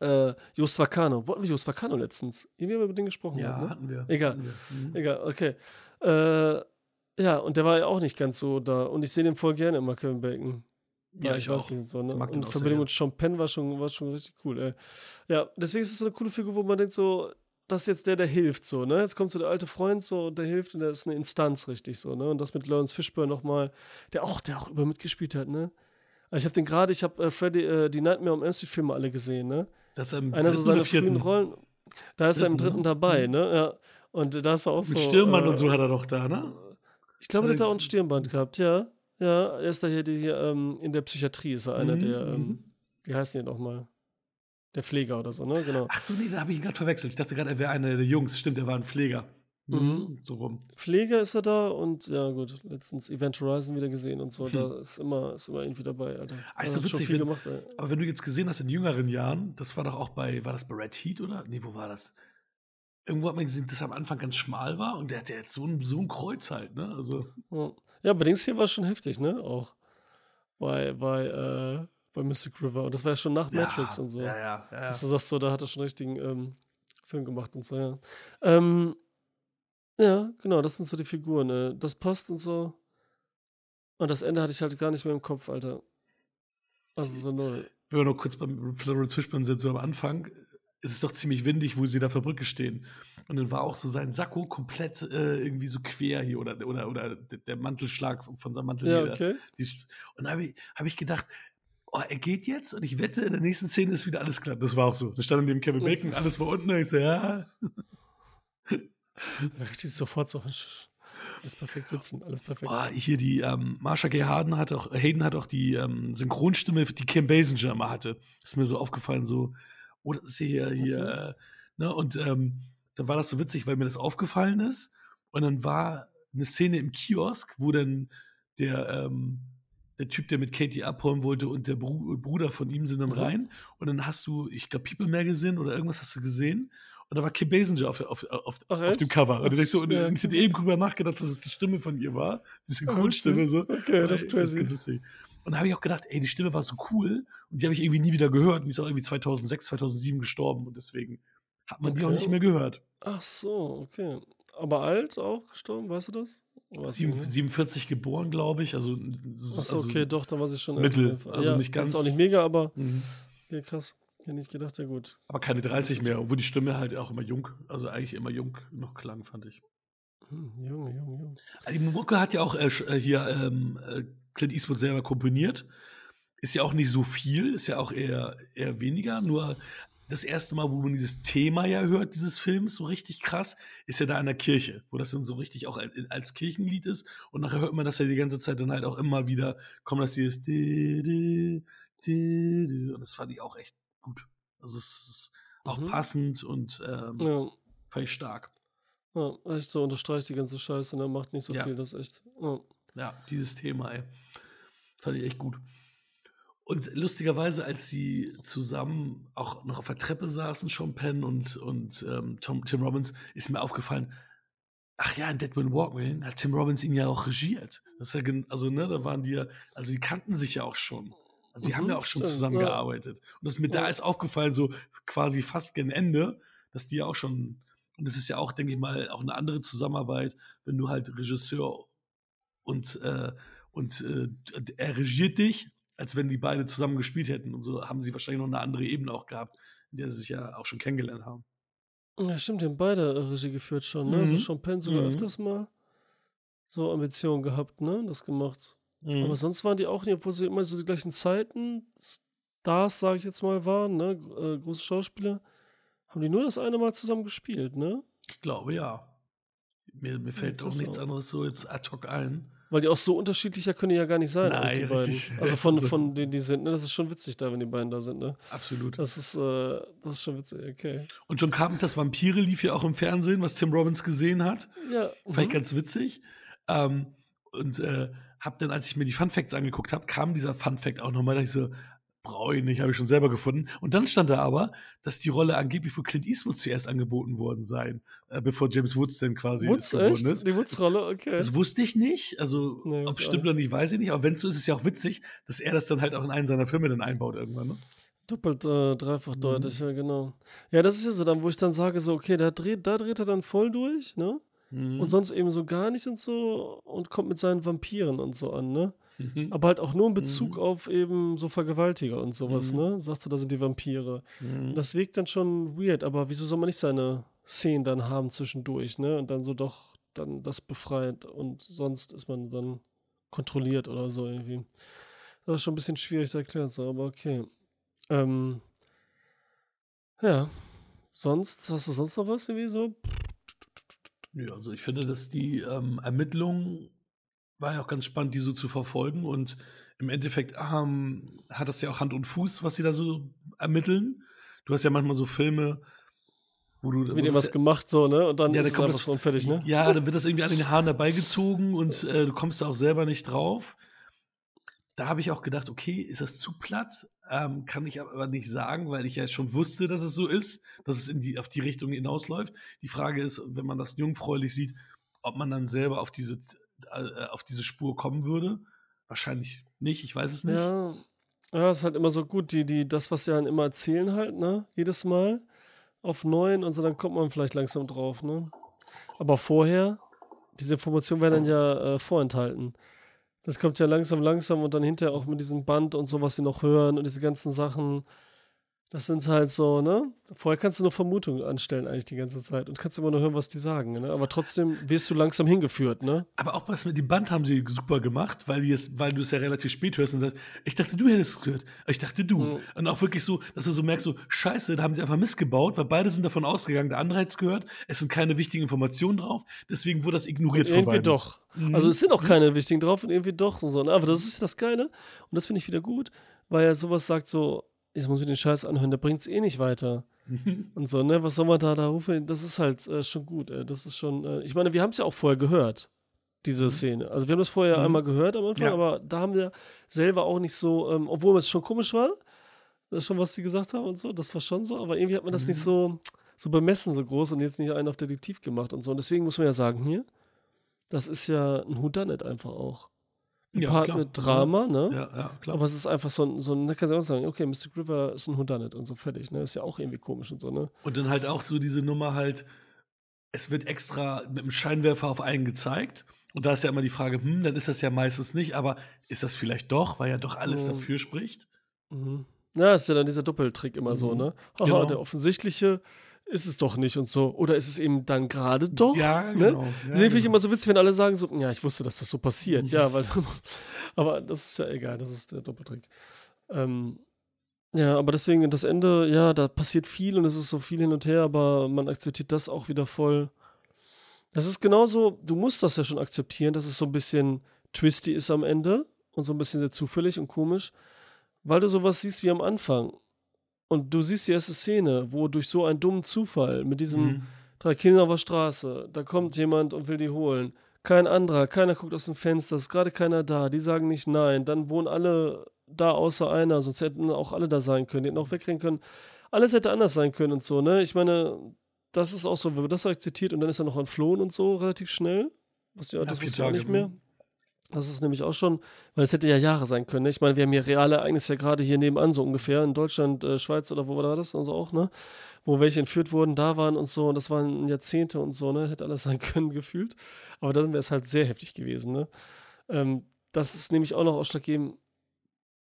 Äh, Just Vacano. Wollten wir Just Vacano letztens? Irgendwie haben wir über den gesprochen.
Ja,
ne?
hatten wir.
Egal.
Hatten wir. Mhm.
Egal, okay. Äh, ja, und der war ja auch nicht ganz so da. Und ich sehe den voll gerne immer, Kevin Bacon.
Ja, ich,
ich weiß
auch.
nicht. So, ne?
auch
Verbindung mit Sean Penn war schon, war schon richtig cool, ey. Ja, deswegen ist es so eine coole Figur, wo man denkt, so, das ist jetzt der, der hilft, so, ne? Jetzt kommt so der alte Freund, so, und der hilft und der ist eine Instanz, richtig, so, ne? Und das mit Lawrence Fishburne nochmal, der auch, der auch über mitgespielt hat, ne? Also ich habe den gerade, ich habe äh, Freddy, äh, die Nightmare on Elm Street Filme alle gesehen, ne?
Das ist
Einer so seine frühen Rollen, da ist er im
Dritten, ne?
dabei,
Mhm.
ne? Ja. Und da ist er auch so.
Mit Stirnband
äh,
und so hat er doch da, ne?
Ich glaube, der hat
Oder
auch ein Stirnband gehabt, ja. Ja, er ist da hier, die, hier ähm, in der Psychiatrie, ist er einer
Mhm,
der, ähm,
mhm.
wie heißt die nochmal? Der Pfleger oder so, ne? Genau.
Ach so, nee, da habe ich ihn gerade verwechselt. Ich dachte gerade, er wäre einer der Jungs. Stimmt, er war ein Pfleger.
Mhm.
So rum.
Pfleger ist er da und ja, gut, letztens Event Horizon wieder gesehen und so.
Hm.
Da ist immer, ist immer irgendwie dabei, Alter.
Ah, ist doch witzig, wenn-
gemacht.
Aber wenn du jetzt gesehen hast in jüngeren Jahren, das war doch auch bei, war das bei Red Heat oder? Nee, wo war das? Irgendwo hat man gesehen, dass er am Anfang ganz schmal war und der hat ja jetzt so ein, so ein Kreuz halt, ne? Also,
Ja, ja aber Dings hier war schon heftig, ne? Auch bei, bei, äh, bei Mystic River. Und das war ja schon nach Matrix und so.
Ja, ja, ja. ja.
Dass du sagst, so, da hat er schon einen richtigen ähm, Film gemacht und so, ja. Ähm, ja, genau, das sind so die Figuren. Äh, das passt und so. Und das Ende hatte ich halt gar nicht mehr im Kopf, Alter. Also so null.
Wenn wir noch kurz beim Florence Fishburne sind, so am Anfang, ist es doch ziemlich windig, wo sie da auf der Brücke stehen. Und dann war auch so sein Sakko komplett äh, irgendwie so quer hier oder, oder, oder der Mantelschlag von seinem Mantel.
Ja, okay.
Die, und da habe ich, hab ich gedacht, oh, er geht jetzt und ich wette, in der nächsten Szene ist wieder alles klar. Das war auch so. Da stand neben Kevin Bacon, alles war unten. Und ich so, ja.
Da richtig sofort so. Alles perfekt sitzen, alles perfekt.
Oh, hier die ähm, Marsha Gay Harden hat auch, Hayden hat auch die ähm, Synchronstimme, die Kim Basinger immer hatte. Ist mir so aufgefallen, so, oh, das ist hier, hier,
Okay.
äh, ne, und ähm, da war das so witzig, weil mir das aufgefallen ist. Und dann war eine Szene im Kiosk, wo dann der, ähm, der Typ, der mit Katie abholen wollte und der Bru Bruder von ihm sind dann
Mhm.
rein. Und dann hast du, ich glaube, People Magazine oder irgendwas hast du gesehen. Und da war Kim Basinger auf, auf, auf,
Ach,
auf dem? Cover. Und, ich, so, und ich hatte eben drüber nachgedacht, dass es die Stimme von ihr war. Die Synchronstimme so.
Okay, das ist crazy.
ganz lustig. Und da habe ich auch gedacht, ey, die Stimme war so cool und die habe ich irgendwie nie wieder gehört. Und die ist auch irgendwie 2006, 2007 gestorben und deswegen hat man die auch
Okay.
nicht mehr gehört.
Ach so, okay. Aber alt auch gestorben, weißt du das? Weiß ich
Sieben,
nicht.
47 geboren, glaube ich. Also,
Ach so,
also
okay, doch, da war sie schon
Mittel, also
ja,
nicht ganz-
Ist auch nicht mega, aber
Mhm.
okay, krass. Hätte nicht gedacht, ja gut.
Aber keine 30 mehr, obwohl die Stimme halt auch immer jung, also eigentlich immer jung noch klang, fand ich.
Hm, Junge, Junge, Junge.
Also Die Mucke hat ja auch äh, äh, hier ähm, äh, Clint Eastwood selber komponiert. Ist ja auch nicht so viel, ist ja auch eher, eher weniger. Nur das erste Mal, wo man dieses Thema ja hört, dieses Films, so richtig krass, ist ja da in der Kirche, wo das dann so richtig auch als, Kirchenlied ist. Und nachher hört man das ja die ganze Zeit dann halt auch immer wieder, kommt das hier. Und das fand ich auch echt gut. Also es ist auch
Mhm.
passend und ähm,
Ja,
fand ich stark.
ja, echt so unterstreicht die ganze Scheiße, ne? Macht nicht so
Ja.
viel, das ist echt. Ja.
Ja, dieses Thema, ey. Fand ich echt gut. Und lustigerweise, als sie zusammen auch noch auf der Treppe saßen, Sean Penn und, und ähm, Tom, Tim Robbins, ist mir aufgefallen, ach ja, in Dead Man Walking hat Tim Robbins ihn ja auch regiert. Das ist ja, also, ne, da waren die ja, also die kannten sich ja auch schon. Also die haben
Mhm,
ja auch schon
stimmt,
zusammengearbeitet. Und das ist mir da
Ja.
ist aufgefallen, so quasi fast gen Ende, dass die ja auch schon, und es ist ja auch, denke ich mal, auch eine andere Zusammenarbeit, wenn du halt Regisseur und, äh, und äh, er regiert dich, als wenn die beide zusammen gespielt hätten. Und so haben sie wahrscheinlich noch eine andere Ebene auch gehabt, in der sie sich ja auch schon kennengelernt haben.
Ja, stimmt, die haben beide äh, Regie geführt schon, ne? Also
Mhm.
Sean Penn sogar
Mhm.
öfters mal so Ambitionen gehabt, ne? Das gemacht.
Mhm.
Aber sonst waren die auch nicht, obwohl sie immer so die gleichen Zeiten Stars, sage ich jetzt mal, waren, ne? Äh, große Schauspieler, haben die nur das eine Mal zusammen gespielt, ne?
Ich glaube ja. Mir, mir fällt auch
krass
nichts
auch.
anderes so jetzt ad hoc ein.
Weil die auch so unterschiedlicher können die ja gar nicht sein
Nein,
die beiden.
richtig.
Also
Es
von, von denen, die sind, ne? Das ist schon witzig da, wenn die beiden da sind, ne?
Absolut.
Das ist, äh, das ist schon witzig, okay.
Und John Carpenters Vampire lief ja auch im Fernsehen, was Tim Robbins gesehen hat.
Ja.
Fand ich
mhm.
ganz witzig. Ähm, und äh, hab dann, als ich mir die Fun Facts angeguckt habe, kam dieser Fun Fact auch nochmal, da ich so, brauche ich nicht, habe ich schon selber gefunden. Und dann stand da aber, dass die Rolle angeblich für Clint Eastwood zuerst angeboten worden sei, äh, bevor James Woods dann quasi
Woods,
geworden ist.
Die Woods-Rolle, okay.
Das wusste ich nicht. Also,
Nee,
ob es stimmt oder nicht, weiß ich nicht. Aber wenn es so ist, ist es ja auch witzig, dass er das dann halt auch in einen seiner Filme dann einbaut irgendwann. Ne?
Doppelt, äh, dreifach
Mhm.
deutlich, ja, genau. Ja, das ist ja so dann, wo ich dann sage, so, okay, da dreht, da dreht er dann voll durch, ne?
Mhm.
Und sonst eben so gar nicht und so und kommt mit seinen Vampiren und so an, ne?
Mhm.
Aber halt auch nur in Bezug
Mhm.
auf eben so Vergewaltiger und sowas,
Mhm.
ne? Sagst du, da sind die Vampire.
Mhm.
Das wirkt dann schon weird, aber wieso soll man nicht seine Szenen dann haben zwischendurch, ne? Und dann so doch dann das befreit und sonst ist man dann kontrolliert oder so irgendwie. Das ist schon ein bisschen schwierig zu erklären, so, aber okay. Ähm, ja. Sonst, hast du sonst noch was irgendwie so?
Ja, also ich finde, dass die ähm, Ermittlungen war ja auch ganz spannend, die so zu verfolgen. Und im Endeffekt ähm, hat das ja auch Hand und Fuß, was sie da so ermitteln. Du hast ja manchmal so Filme, wo du.
dir
das
was gemacht, so, ne? Und dann
Ja,
ist
dann kommt das-
schon fertig, ne?
Ja, dann wird das irgendwie an den Haaren herbeigezogen und äh, du kommst da auch selber nicht drauf. Da habe ich auch gedacht, okay, ist das zu platt? Ähm, kann ich aber nicht sagen, weil ich ja schon wusste, dass es so ist, dass es in die, auf die Richtung hinausläuft. Die Frage ist, wenn man das jungfräulich sieht, ob man dann selber auf diese, auf diese Spur kommen würde. Wahrscheinlich nicht, ich weiß es nicht.
Ja, ja, ist halt immer so gut, die, die, das, was sie dann immer erzählen halt, ne? Jedes Mal auf neuen und so, dann kommt man vielleicht langsam drauf, ne? Aber vorher, diese Informationen werden dann ja äh, vorenthalten. Das kommt ja langsam, langsam und dann hinterher auch mit diesem Band und so, was sie noch hören und diese ganzen Sachen. Das sind halt so, ne? Vorher kannst du nur Vermutungen anstellen eigentlich die ganze Zeit und kannst immer nur hören, was die sagen, ne? Aber trotzdem wirst du langsam hingeführt, ne?
Aber auch was mit dem Band haben sie super gemacht, weil, die es, weil du es ja relativ spät hörst und sagst, ich dachte, du hättest es gehört. Ich dachte, du.
Mhm.
Und auch wirklich so, dass du so merkst, so, scheiße, da haben sie einfach missgebaut, weil beide sind davon ausgegangen, der andere hätte es gehört, es sind keine wichtigen Informationen drauf, deswegen wurde das ignoriert von
Irgendwie
beiden.
doch.
Mhm.
Also es sind auch keine wichtigen drauf und irgendwie doch und so. ne? Aber das ist das Geile und das finde ich wieder gut, weil er sowas sagt so, ich muss mir den Scheiß anhören, der bringt es eh nicht weiter. Und so, ne, was soll man da da rufen? Das ist halt äh, schon gut. Äh, das ist schon, äh, ich meine, wir haben es ja auch vorher gehört, diese Szene. Also wir haben das vorher
Mhm.
einmal gehört am Anfang,
Ja.
aber da haben wir selber auch nicht so, ähm, obwohl es schon komisch war, das schon, was sie gesagt haben und so, das war schon so, aber irgendwie hat man das nicht
Mhm.
so, so bemessen, so groß und jetzt nicht einen auf Detektiv gemacht und so. Und deswegen muss man ja sagen, hier, das ist ja ein Whodunit einfach auch. Ein
Ja,
Part
klar.
mit Drama, ne?
Ja, ja, klar.
Aber es ist einfach so ein, so ein, da kannst du auch sagen, okay, Mystic River ist ein Whodunit und so fertig, ne? Ist ja auch irgendwie komisch und so, ne?
Und dann halt auch so diese Nummer halt, es wird extra mit dem Scheinwerfer auf einen gezeigt. Und da ist ja immer die Frage, hm, dann ist das ja meistens nicht, aber ist das vielleicht doch, weil ja doch alles
Mhm.
dafür spricht?
Mhm. Ja, ist ja dann dieser Doppeltrick immer so,
Mhm.
ne? Haha,
Genau.
der offensichtliche ist es doch nicht und so. Oder ist es eben dann gerade doch?
Ja,
ne?
genau. Ja,
Deswegen finde ich
genau.
immer so witzig, wenn alle sagen so, ja, ich wusste, dass das so passiert.
Mhm.
Ja, weil, aber das ist ja egal, das ist der Doppeltrick. Ähm, ja, aber deswegen das Ende, ja, da passiert viel und es ist so viel hin und her, aber man akzeptiert das auch wieder voll. Das ist genauso, du musst das ja schon akzeptieren, dass es so ein bisschen twisty ist am Ende und so ein bisschen sehr zufällig und komisch, weil du sowas siehst wie am Anfang. Und du siehst die erste Szene, wo durch so einen dummen Zufall mit diesem
Mhm.
drei Kinder auf der Straße, da kommt jemand und will die holen. Kein anderer, keiner guckt aus dem Fenster, ist gerade keiner da, die sagen nicht nein, dann wohnen alle da außer einer, sonst hätten auch alle da sein können, die hätten auch wegrennen können. Alles hätte anders sein können und so, ne? Ich meine, das ist auch so, wenn man das akzeptiert und dann ist er noch entflohen und so relativ schnell. Was ja,
Ja,
das wusste ich auch nicht mehr. Das ist nämlich auch schon, weil es hätte ja Jahre sein können. Ne? Ich meine, wir haben hier reale Ereignisse ja gerade hier nebenan, so ungefähr, in Deutschland, äh, Schweiz oder wo war das und so auch, ne? Wo welche entführt wurden, da waren und so, und das waren Jahrzehnte und so, ne? Hätte alles sein können, gefühlt. Aber dann wäre es halt sehr heftig gewesen, ne? Ähm, das ist nämlich auch noch ausschlaggebend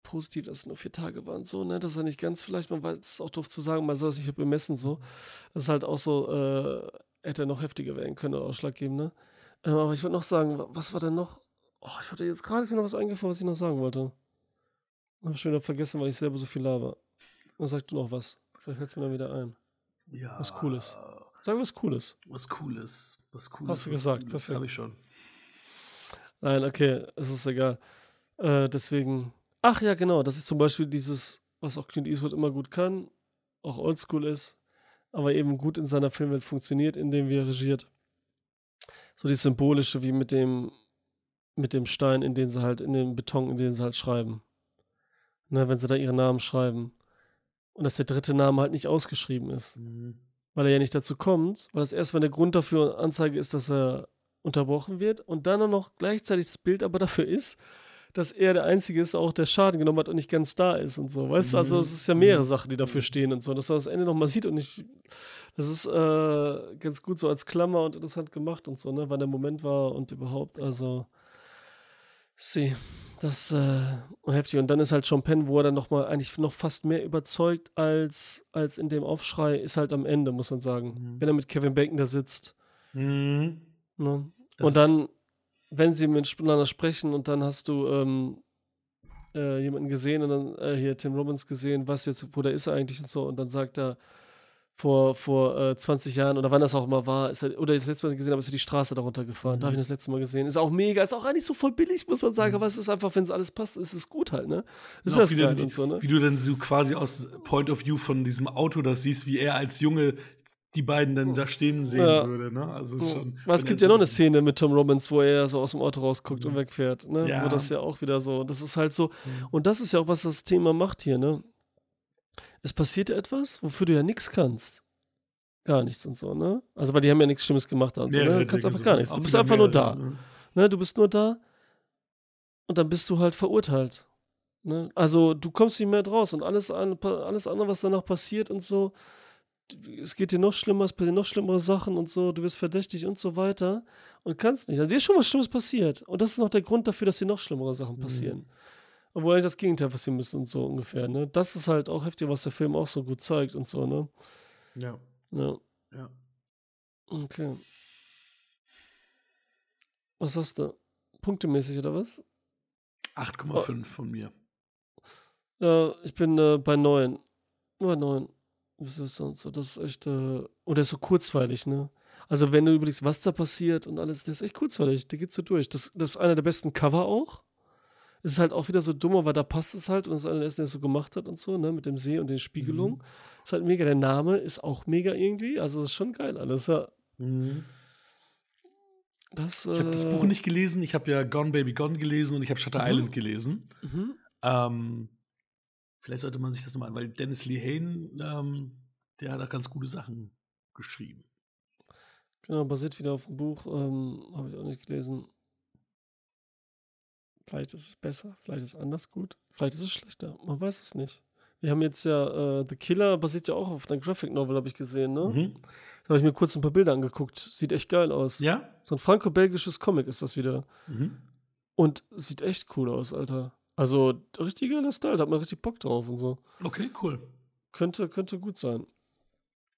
positiv, dass es nur vier Tage waren, so, ne, dass er nicht ganz vielleicht, man weiß, es ist auch doof zu sagen, man soll es nicht bemessen, so. Das ist halt auch so, äh, hätte noch heftiger werden können, oder ausschlaggebend, ne. Ähm, aber ich wollte noch sagen, was war denn noch? Oh, ich wollte jetzt gerade ist mir noch was eingefallen, was ich noch sagen wollte. Hab ich schon wieder vergessen, weil ich selber so viel laber. Dann sag du noch was. Vielleicht fällt es mir dann wieder ein.
Ja.
Was Cooles. Sag was Cooles.
Was Cooles. Was Cooles.
Hast du gesagt,
Cooles.
perfekt.
Habe ich schon.
Nein, okay, es ist egal. Äh, deswegen. Ach ja, genau, das ist zum Beispiel dieses, was auch Clint Eastwood immer gut kann, auch oldschool ist, aber eben gut in seiner Filmwelt funktioniert, indem er regiert. So die symbolische, wie mit dem, mit dem Stein, in den sie halt, in den Beton, in den sie halt schreiben. Ne, wenn sie da ihren Namen schreiben. Und dass der dritte Name halt nicht ausgeschrieben ist.
Mhm.
Weil er ja nicht dazu kommt, weil das erst, wenn der Grund dafür Anzeige ist, dass er unterbrochen wird und dann auch noch gleichzeitig das Bild aber dafür ist, dass er der Einzige ist, auch der Schaden genommen hat und nicht ganz da ist und so. Weißt du, also
Mhm.
es ist ja mehrere
Mhm.
Sachen, die dafür stehen und so, dass man das Ende nochmal sieht und nicht. Das ist äh, ganz gut so als Klammer und interessant gemacht und so, ne, wann der Moment war und überhaupt, also. Sie, das äh, heftig. Und dann ist halt Penn, wo er dann nochmal eigentlich noch fast mehr überzeugt als, als in dem Aufschrei, ist halt am Ende, muss man sagen.
Mhm.
Wenn er mit Kevin Bacon da sitzt.
Mhm.
Ne? Und dann, wenn sie miteinander sprechen und dann hast du ähm, äh, jemanden gesehen und dann äh, hier Tim Robbins gesehen, was jetzt, wo der ist er eigentlich und so und dann sagt er vor, vor äh, 20 Jahren oder wann das auch immer war, ist er, oder das letzte Mal gesehen habe, ist er die Straße darunter gefahren. Da habe ich das letzte Mal gesehen. Ist auch mega, ist auch eigentlich so voll billig, muss man sagen, aber es ist einfach, wenn es alles passt, ist es gut halt, ne? Ist das
wie,
geil und so, ne?
wie du dann so quasi aus Point of View von diesem Auto das siehst, wie er als Junge die beiden dann da stehen sehen
Ja.
würde. Ne? Also
Ja.
schon,
es gibt ja noch eine Szene mit Tom Robbins, wo er so aus dem Auto rausguckt und wegfährt, ne?
Ja.
Wo das ja auch wieder so, das ist halt so, und das ist ja auch, was das Thema macht hier, ne? Es passiert etwas, wofür du ja nichts kannst. Gar nichts und so, ne? Also, weil die haben ja nichts Schlimmes gemacht und so, ne? Du kannst einfach gar nichts. Du bist einfach nur da.
ne?
Du bist nur da und dann bist du halt verurteilt. Ne? Also, du kommst nicht mehr draus und alles, alles andere, was danach passiert und so, es geht dir noch schlimmer, es passieren noch schlimmere Sachen und so, du wirst verdächtig und so weiter und kannst nicht. Also dir ist schon was Schlimmes passiert. Und das ist noch der Grund dafür, dass dir noch schlimmere Sachen passieren. Obwohl eigentlich das Gegenteil passieren müsste und so ungefähr. Ne? Das ist halt auch heftig, was der Film auch so gut zeigt und so, ne?
Ja,
Ja,
ja.
okay. Was hast du? Punktemäßig oder was?
8,5 von mir.
Ja, ich bin äh, bei 9. Bei 9. Das ist so, das ist echt, äh, und der ist so kurzweilig, ne? Also, wenn du überlegst, was da passiert und alles, der ist echt kurzweilig, der geht so durch. Das, das ist einer der besten Cover auch. Es ist halt auch wieder so dummer, weil da passt es halt und das einer der so gemacht hat und so, ne? Mit dem See und den Spiegelungen. Ist halt mega. Der Name ist auch mega irgendwie. Also, ist schon geil alles, ja. Das,
Ich habe das
äh,
Buch nicht gelesen. Ich habe ja Gone Baby Gone gelesen und ich habe Shutter
Mhm.
Island gelesen.
Mhm.
Ähm, vielleicht sollte man sich das nochmal, weil Dennis Lehane, ähm, der hat auch ganz gute Sachen geschrieben.
Genau, basiert wieder auf dem Buch. Ähm, Habe ich auch nicht gelesen. Vielleicht ist es besser, vielleicht ist es anders gut, vielleicht ist es schlechter. Man weiß es nicht. Wir haben jetzt ja äh, The Killer basiert ja auch auf einer Graphic Novel, habe ich gesehen, ne?
Mhm.
Da habe ich mir kurz ein paar Bilder angeguckt. Sieht echt geil aus.
Ja?
So ein franco-belgisches Comic ist das wieder.
Mhm.
Und sieht echt cool aus, Alter. Also richtig geiler Style, da hat man richtig Bock drauf und so.
Okay, cool.
Könnte, könnte gut sein.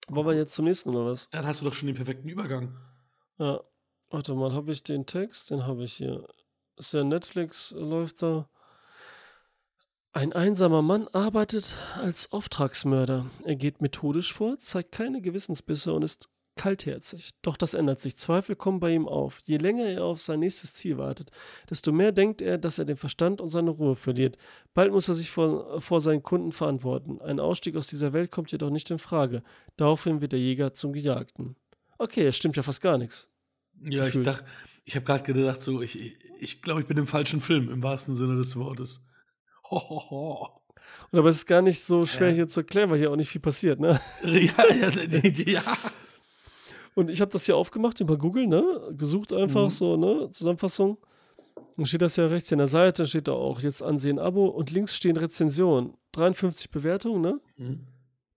Wollen wir jetzt zum nächsten oder was?
Dann hast du doch schon den perfekten Übergang.
Ja, warte mal, habe ich den Text? Den habe ich hier. Ist ja Netflix, läuft da. Ein einsamer Mann arbeitet als Auftragsmörder. Er geht methodisch vor, zeigt keine Gewissensbisse und ist kaltherzig. Doch das ändert sich. Zweifel kommen bei ihm auf. Je länger er auf sein nächstes Ziel wartet, desto mehr denkt er, dass er den Verstand und seine Ruhe verliert. Bald muss er sich vor, vor seinen Kunden verantworten. Ein Ausstieg aus dieser Welt kommt jedoch nicht in Frage. Daraufhin wird der Jäger zum Gejagten. Okay, es stimmt ja fast gar nichts.
Ja, ich
Gefühlt.
dachte, ich habe gerade gedacht, so, ich, ich, ich glaube, ich bin im falschen Film, im wahrsten Sinne des Wortes. Ho, ho, ho.
Und aber es ist gar nicht so schwer
Ja.
hier zu erklären, weil hier auch nicht viel passiert, ne?
Ja, ja, ja.
Und ich habe das hier aufgemacht über Google, ne? Gesucht einfach
Mhm.
so, ne? Zusammenfassung. Dann steht das ja rechts an der Seite, dann steht da auch jetzt ansehen Abo und links stehen Rezensionen. 53 Bewertungen, ne?
Mhm.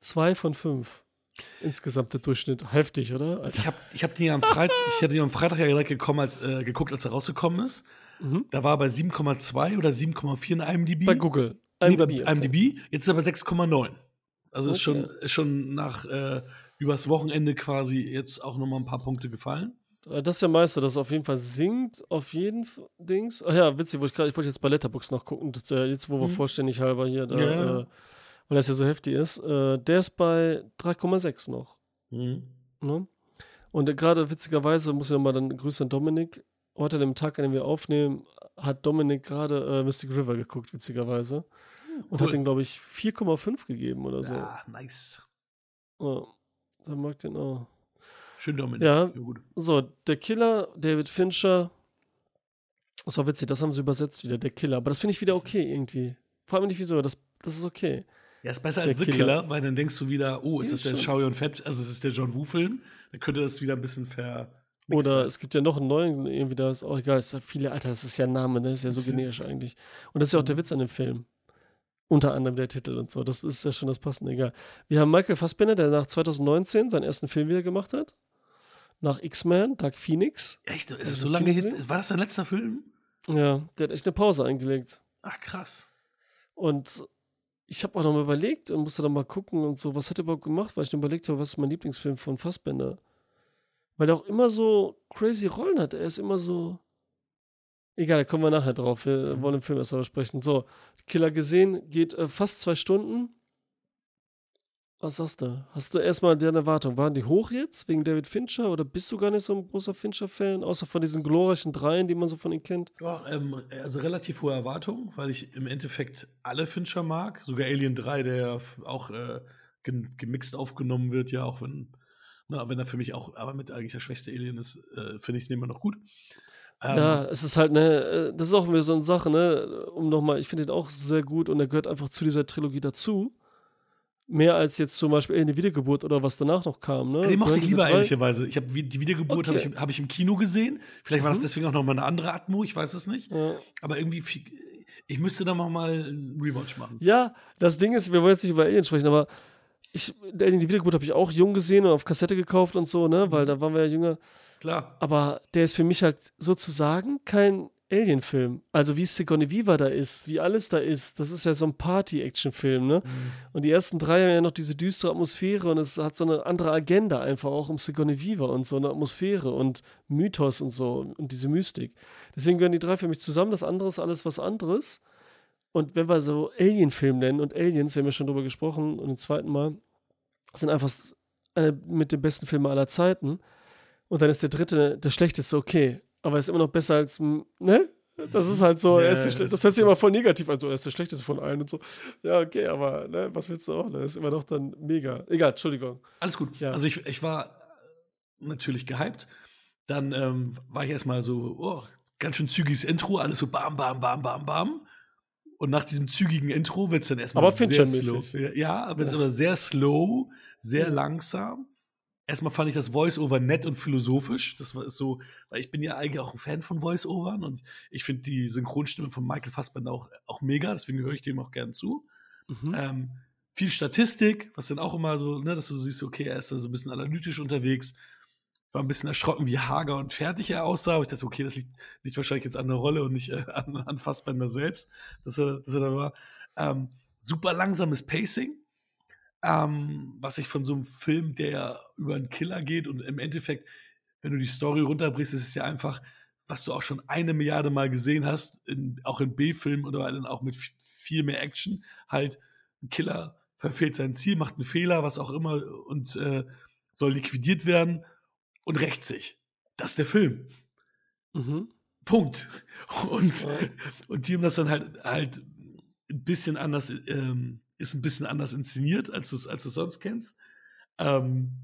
Zwei von fünf. Insgesamt der Durchschnitt heftig, oder?
Ich habe ich hab den ja am Freitag, ich hatte den am Freitag ja direkt gekommen, als, äh, geguckt, als er rausgekommen ist.
Mhm.
Da war er bei 7,2 oder 7,4 in IMDb.
Bei Google.
Nee, bei
IMDb, okay.
IMDb. Jetzt ist er bei 6,9. Also ist,
Okay.
schon, ist schon nach äh, übers Wochenende quasi jetzt auch nochmal ein paar Punkte gefallen.
Äh, Das ist der Meister, dass es auf jeden Fall singt, auf jeden F- Dings. Ach ja, witzig, wo ich gerade, ich wollte jetzt bei Letterbox noch gucken, das, äh, jetzt wo wir
Mhm.
vollständig halber hier, da,
ja.
Äh, weil das ja so heftig ist, äh, der ist bei 3,6 noch.
Mhm.
Ne? Und gerade witzigerweise muss ich nochmal dann Grüße an Dominik. Heute an dem Tag, an dem wir aufnehmen, hat Dominik gerade äh, Mystic River geguckt, witzigerweise. Und hat den, glaube ich, 4,5 gegeben oder so.
Ja, nice.
Ja. Der mag den auch.
Schön Dominik.
Ja.
gut.
So, der Killer, David Fincher. Das war witzig, das haben sie übersetzt wieder, der Killer. Aber das finde ich wieder okay irgendwie. Frag mich nicht wieso, das, das ist okay.
Ja, ist besser als The
Killer.
Killer. weil dann denkst du wieder, oh, ist
Ja,
das der
schon.
Shaoyun Fett, also es ist der John Woo-Film, dann könnte das wieder ein bisschen ver.
Oder es gibt ja noch einen neuen, irgendwie, da ist auch egal, es ist ja viele, Alter, das ist ja ein Name, ne? Das ist ja so generisch eigentlich. Und das ist ja auch der Witz an dem Film. Unter anderem der Titel und so. Das ist ja schon das Passende, egal. Wir haben Michael Fassbender, der nach 2019 seinen ersten Film wieder gemacht hat. Nach X-Men, Dark Phoenix.
Echt? Ist es so lange her?
gesehen?
War das dein letzter Film?
Ja, der hat echt eine Pause eingelegt.
Ach, krass.
Und ich habe auch noch mal überlegt und musste dann mal gucken und so, was hat er überhaupt gemacht, weil ich dann überlegt habe, was ist mein Lieblingsfilm von Fassbender. Weil er auch immer so crazy Rollen hat. Er ist immer so. Egal, da kommen wir nachher drauf. Wir wollen im Film erst mal sprechen. So, Killer gesehen, geht äh, fast zwei Stunden. Was sagst du? Hast du erstmal deren Erwartung? Waren die hoch jetzt wegen David Fincher oder bist du gar nicht so ein großer Fincher-Fan, außer von diesen glorreichen Dreien, die man so von ihm kennt?
Ja, ähm, also relativ hohe Erwartungen, weil ich im Endeffekt alle Fincher mag. Sogar Alien 3, der ja auch äh, gem- gemixt aufgenommen wird, ja, auch wenn, na, wenn er für mich auch, aber mit eigentlich der schwächste Alien ist, äh, finde ich den immer noch gut. Ähm,
Ja, es ist halt, ne, äh, das ist auch wieder so eine Sache, ne, um nochmal, ich finde ihn auch sehr gut und er gehört einfach zu dieser Trilogie dazu. Mehr als jetzt zum Beispiel eine Wiedergeburt oder was danach noch kam, ne?
Den mochte
Gehören
ich lieber,
drei-
ehrlicherweise. Ich habe die Wiedergeburt habe
Okay.
ich, hab ich im Kino gesehen. Vielleicht war das
Mhm.
deswegen auch noch mal eine andere Atmo, ich weiß es nicht.
Ja.
Aber irgendwie, ich müsste da noch mal einen Rewatch machen.
ja, das Ding ist, wir wollen jetzt nicht über Alien sprechen, aber ich, die Wiedergeburt habe ich auch jung gesehen und auf Kassette gekauft und so, ne, weil da waren wir ja jünger.
Klar.
Aber der ist für mich halt sozusagen kein Alien-Film. Also wie Sigourney Viva da ist, wie alles da ist. Das ist ja so ein Party-Action-Film, ne? Und die ersten drei haben ja noch diese düstere Atmosphäre und es hat so eine andere Agenda einfach auch um Sigourney Viva und so eine Atmosphäre und Mythos und so und diese Mystik. Deswegen gehören die drei für mich zusammen. Das andere ist alles was anderes. Und wenn wir so Alien-Film nennen und Aliens, wir haben ja schon drüber gesprochen und im zweiten Mal, sind einfach eine mit den besten Filmen aller Zeiten. Und dann ist der dritte der schlechteste, okay. Aber er ist immer noch besser als, ne? Das ist halt so,
Ja,
er ist der, schle-
das
das hört sich immer voll negativ an, so, er ist der schlechteste von allen und so. Ja, okay, aber ne, was willst du auch? Das ist immer noch dann mega. Egal, Entschuldigung.
Alles gut.
Ja.
Also ich, ich war natürlich gehypt. Dann ähm, war ich erstmal so, oh, ganz schön zügiges Intro, alles so bam, bam, bam, bam, bam. Und nach diesem zügigen Intro wird es dann erstmal
Aber
sehr slow. Ja, Ja, wird es aber sehr slow, sehr
Ja.
langsam. Erstmal fand ich das Voice-Over nett und philosophisch. Das war ist so, weil ich bin ja eigentlich auch ein Fan von Voice-Overn und ich finde die Synchronstimme von Michael Fassbender auch, auch mega, deswegen höre ich dem auch gern zu.
Mhm.
Ähm, viel Statistik, was dann auch immer so, ne, dass du siehst, okay, er ist da so ein bisschen analytisch unterwegs. War ein bisschen erschrocken, wie hager und fertig er aussah. Aber ich dachte, okay, das liegt, liegt wahrscheinlich jetzt an der Rolle und nicht äh, an, an Fassbender selbst, dass er, dass er da war. Ähm, super langsames Pacing, ähm, was ich von so einem Film, der über einen Killer geht und im Endeffekt, wenn du die Story runterbrichst, ist es ja einfach, was du auch schon eine Milliarde Mal gesehen hast, in, auch in B-Filmen oder dann auch mit viel mehr Action, halt ein Killer verfehlt sein Ziel, macht einen Fehler, was auch immer und äh, soll liquidiert werden und rächt sich. Das ist der Film.
Mhm.
Punkt. Und,
Ja.
und die haben das dann halt, halt ein bisschen anders, ähm, ist ein bisschen anders inszeniert, als du es als sonst kennst. Ähm,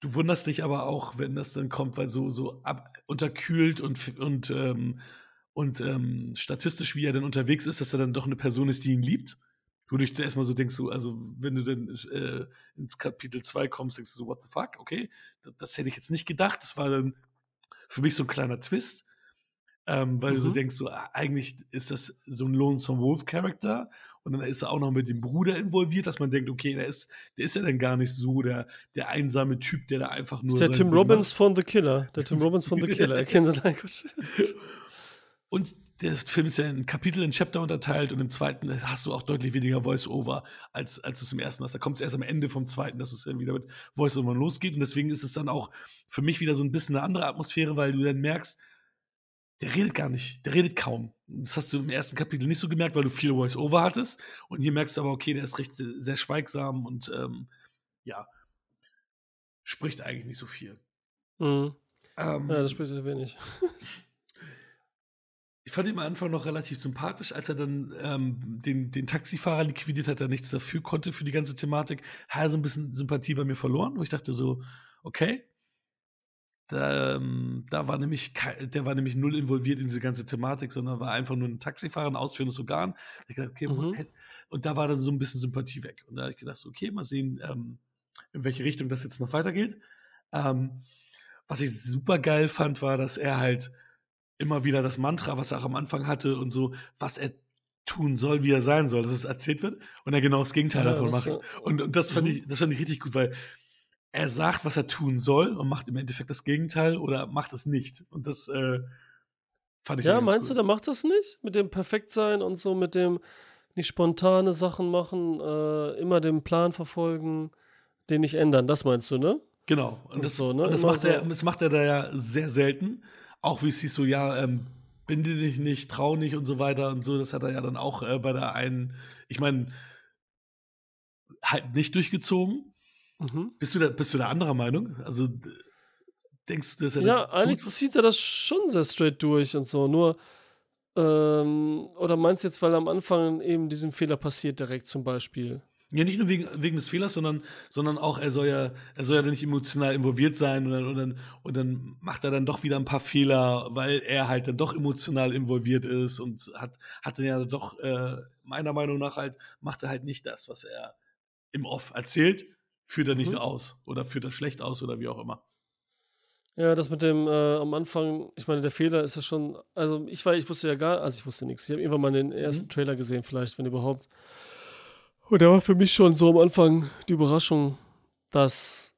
du wunderst dich aber auch, wenn das dann kommt, weil so, so ab, unterkühlt und, und, ähm, und ähm, statistisch, wie er dann unterwegs ist, dass er dann doch eine Person ist, die ihn liebt. Wo du dich zuerst mal so denkst, so, also wenn du dann äh, ins Kapitel 2 kommst, denkst du so, what the fuck, okay, das, das hätte ich jetzt nicht gedacht. Das war dann für mich so ein kleiner Twist. Ähm, weil du so
Mhm.
denkst, so, ah, eigentlich ist das so ein Lonesome Wolf-Charakter und dann ist er auch noch mit dem Bruder involviert, dass man denkt, okay, der ist, der ist ja dann gar nicht so der, der einsame Typ, der da einfach nur.
ist der Tim
Ding
Robbins
macht.
von The Killer. Der Tim Robbins von The Killer. Erkennen Sie Gott.
Und der Film ist ja in Kapitel, in Chapter unterteilt und im zweiten hast du auch deutlich weniger Voice-Over, als, als du es im ersten hast. Da kommt es erst am Ende vom zweiten, dass es dann wieder mit Voice-Over losgeht. Und deswegen ist es dann auch für mich wieder so ein bisschen eine andere Atmosphäre, weil du dann merkst, der redet gar nicht, der redet kaum. Das hast du im ersten Kapitel nicht so gemerkt, weil du viel Voice-Over hattest. Und hier merkst du aber, okay, der ist recht sehr, sehr schweigsam und ähm, ja, spricht eigentlich nicht so viel.
Mhm.
Ähm,
Ja, das spricht ja wenig.
Ich fand ihn am Anfang noch relativ sympathisch, als er dann ähm, den, den Taxifahrer liquidiert hat, der nichts dafür konnte für die ganze Thematik, hat er so ein bisschen Sympathie bei mir verloren, wo ich dachte so, okay. Da, ähm, da war nämlich, der war nämlich null involviert in diese ganze Thematik, sondern war einfach nur ein Taxifahrer, ein ausführendes Organ. Dachte, okay,
Mhm.
und da war dann so ein bisschen Sympathie weg. Und da habe ich gedacht, so, okay, mal sehen, ähm, in welche Richtung das jetzt noch weitergeht. Ähm, was ich super geil fand, war, dass er halt immer wieder das Mantra, was er auch am Anfang hatte und so, was er tun soll, wie er sein soll, dass es erzählt wird und er genau das Gegenteil
Ja,
davon
das,
macht.
äh,
Und, und das fand
mhm.
ich, das fand ich richtig gut, weil er sagt, was er tun soll und macht im Endeffekt das Gegenteil oder macht es nicht. Und das äh, fand ich
Ja, meinst
gut.
du, der macht das nicht? Mit dem Perfektsein und so, mit dem nicht spontane Sachen machen, äh, immer den Plan verfolgen, den nicht ändern. Das meinst du, ne?
Genau. Und
Und
das,
so, ne?
und das, macht er,
so.
das macht er da ja sehr selten. Auch wie es hieß so, ja, ähm, binde dich nicht, trau nicht und so weiter und so. Das hat er ja dann auch äh, bei der einen, ich meine, halt nicht durchgezogen.
Mhm.
Bist du da, bist du da anderer Meinung? Also denkst du, dass er
Ja,
das
eigentlich
tut?
zieht er das schon sehr straight durch und so. Nur, ähm, oder meinst du jetzt, weil am Anfang eben diesen Fehler passiert, direkt zum Beispiel?
Ja, nicht nur wegen, wegen des Fehlers, sondern, sondern auch, er soll ja, er soll ja nicht emotional involviert sein und dann, und, dann, und dann macht er dann doch wieder ein paar Fehler, weil er halt dann doch emotional involviert ist und hat, hat dann ja doch, äh, meiner Meinung nach halt, macht er halt nicht das, was er im Off erzählt, führt er nicht
Mhm.
aus oder führt er schlecht aus oder wie auch immer.
Ja, das mit dem äh, am Anfang, ich meine, der Fehler ist ja schon, also ich war, ich wusste ja gar, also ich wusste nichts. Ich habe irgendwann mal den ersten
Mhm.
Trailer gesehen, vielleicht, wenn überhaupt. Und der war für mich schon so am Anfang die Überraschung, dass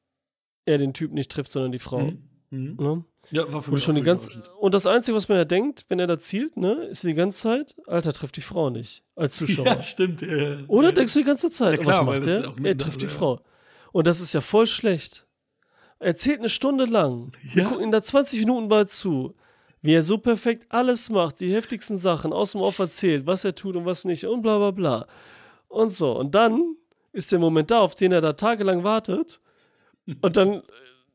er den Typ nicht trifft, sondern die Frau.
Mhm. Mhm.
Ne?
Ja, war für
Und,
mich
schon die ganze, und das Einzige, was man ja denkt, wenn er da zielt, ne, ist die ganze Zeit, Alter, trifft die Frau nicht, als Zuschauer.
Ja, stimmt. äh,
Oder
äh,
denkst du die ganze Zeit,
Ja, klar,
was macht er? Er trifft die. Frau. Und das ist ja voll schlecht. Er zählt eine Stunde lang. Wir
Ja.
gucken ihm da 20 Minuten bald zu, wie er so perfekt alles macht, die heftigsten Sachen aus dem Off erzählt, was er tut und was nicht und bla bla bla. Und so. Und dann ist der Moment da, auf den er da tagelang wartet. Und dann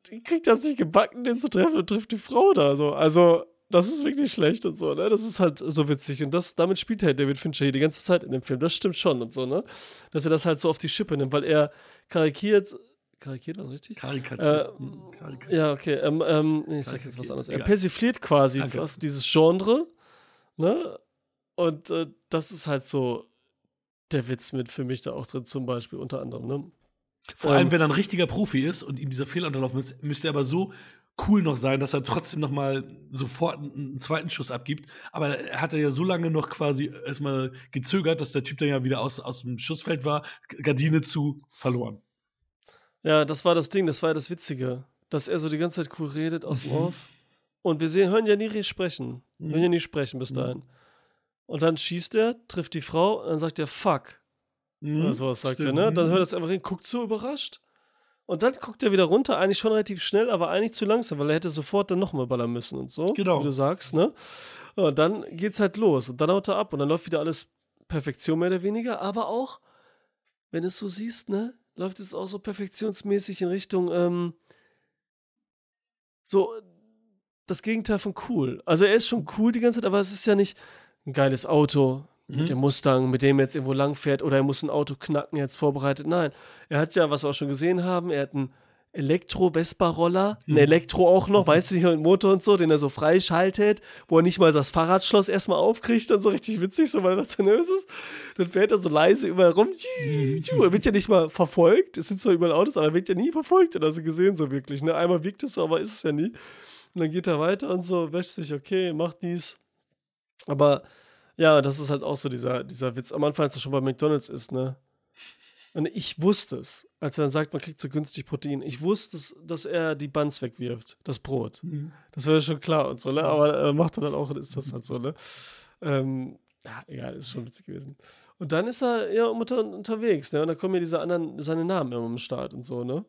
äh, kriegt er es nicht gebacken, den zu treffen und trifft die Frau da. So. Also, das ist wirklich schlecht und so, ne? Das ist halt so witzig. Und das, damit spielt halt David Fincher hier die ganze Zeit in dem Film. Das stimmt schon und so, ne? Dass er das halt so auf die Schippe nimmt, weil er karikiert. Karikiert, was richtig?
Karikatiert.
Äh,
karikatiert.
Ja, okay. Ähm, ähm, ich sag jetzt was anderes. Er persifliert quasi
Danke.
fast dieses Genre, ne? Und äh, das ist halt so der Witz mit für mich da auch drin, zum Beispiel unter anderem, ne?
Vor allem,
Ähm,
wenn er ein richtiger Profi ist und ihm dieser Fehler unterlaufen ist, müsste er aber so cool noch sein, dass er trotzdem noch mal sofort einen, zweiten Schuss abgibt. Aber er hat ja so lange noch quasi erstmal gezögert, dass der Typ dann ja wieder aus, aus dem Schussfeld war, Gardine zu, verloren.
Ja, das war das Ding, das war ja das Witzige, dass er so die ganze Zeit cool redet aus dem
Mhm.
Off. Und wir sehen, hören ja nie sprechen.
Mhm.
Hören ja nie sprechen bis
Mhm.
dahin. Und dann schießt er, trifft die Frau, und dann sagt er Fuck.
Mhm,
Oder sowas sagt
stimmt.
er, ne? Dann hört er es einfach hin, guckt so überrascht. Und dann guckt er wieder runter, eigentlich schon relativ schnell, aber eigentlich zu langsam, weil er hätte sofort dann nochmal ballern müssen und so.
Genau.
Wie du sagst, ne? Und dann geht's halt los. Und dann haut er ab und dann läuft wieder alles Perfektion mehr oder weniger, aber auch, wenn du es so siehst, ne? Läuft es auch so perfektionsmäßig in Richtung, ähm, so das Gegenteil von cool. Also er ist schon cool die ganze Zeit, aber es ist ja nicht ein geiles Auto
Mhm.
mit dem Mustang, mit dem er jetzt irgendwo lang fährt oder er muss ein Auto knacken, jetzt vorbereitet. Nein, er hat ja, was wir auch schon gesehen haben, er hat einen Elektro-Vespa-Roller, ein
Mhm.
Elektro auch noch, weißt du nicht, mit Motor und so, den er so freischaltet, wo er nicht mal das Fahrradschloss erstmal aufkriegt, dann so richtig witzig, so weil er zu nervös ist. Dann fährt er so leise überall rum.
Mhm.
Er wird ja nicht mal verfolgt. Es sind zwar überall Autos, aber er wird ja nie verfolgt oder so gesehen, so wirklich. Ne? Einmal wirkt es so, aber ist es ja nie. Und dann geht er weiter und so, wäscht sich, okay, macht dies. Aber ja, das ist halt auch so dieser, dieser Witz. Am Anfang, als er schon bei McDonalds ist, ne? Und ich wusste es, als er dann sagt, man kriegt so günstig Protein. Ich wusste es, dass er die Buns wegwirft, das Brot.
Mhm.
Das ja schon klar und so, ne? Aber äh, macht er dann auch und ist das halt so, ne? Ähm, ja, egal, ist schon witzig gewesen. Und dann ist er ja unter, unterwegs, ne? Und dann kommen ja diese anderen, seine Namen immer am Start und so, ne?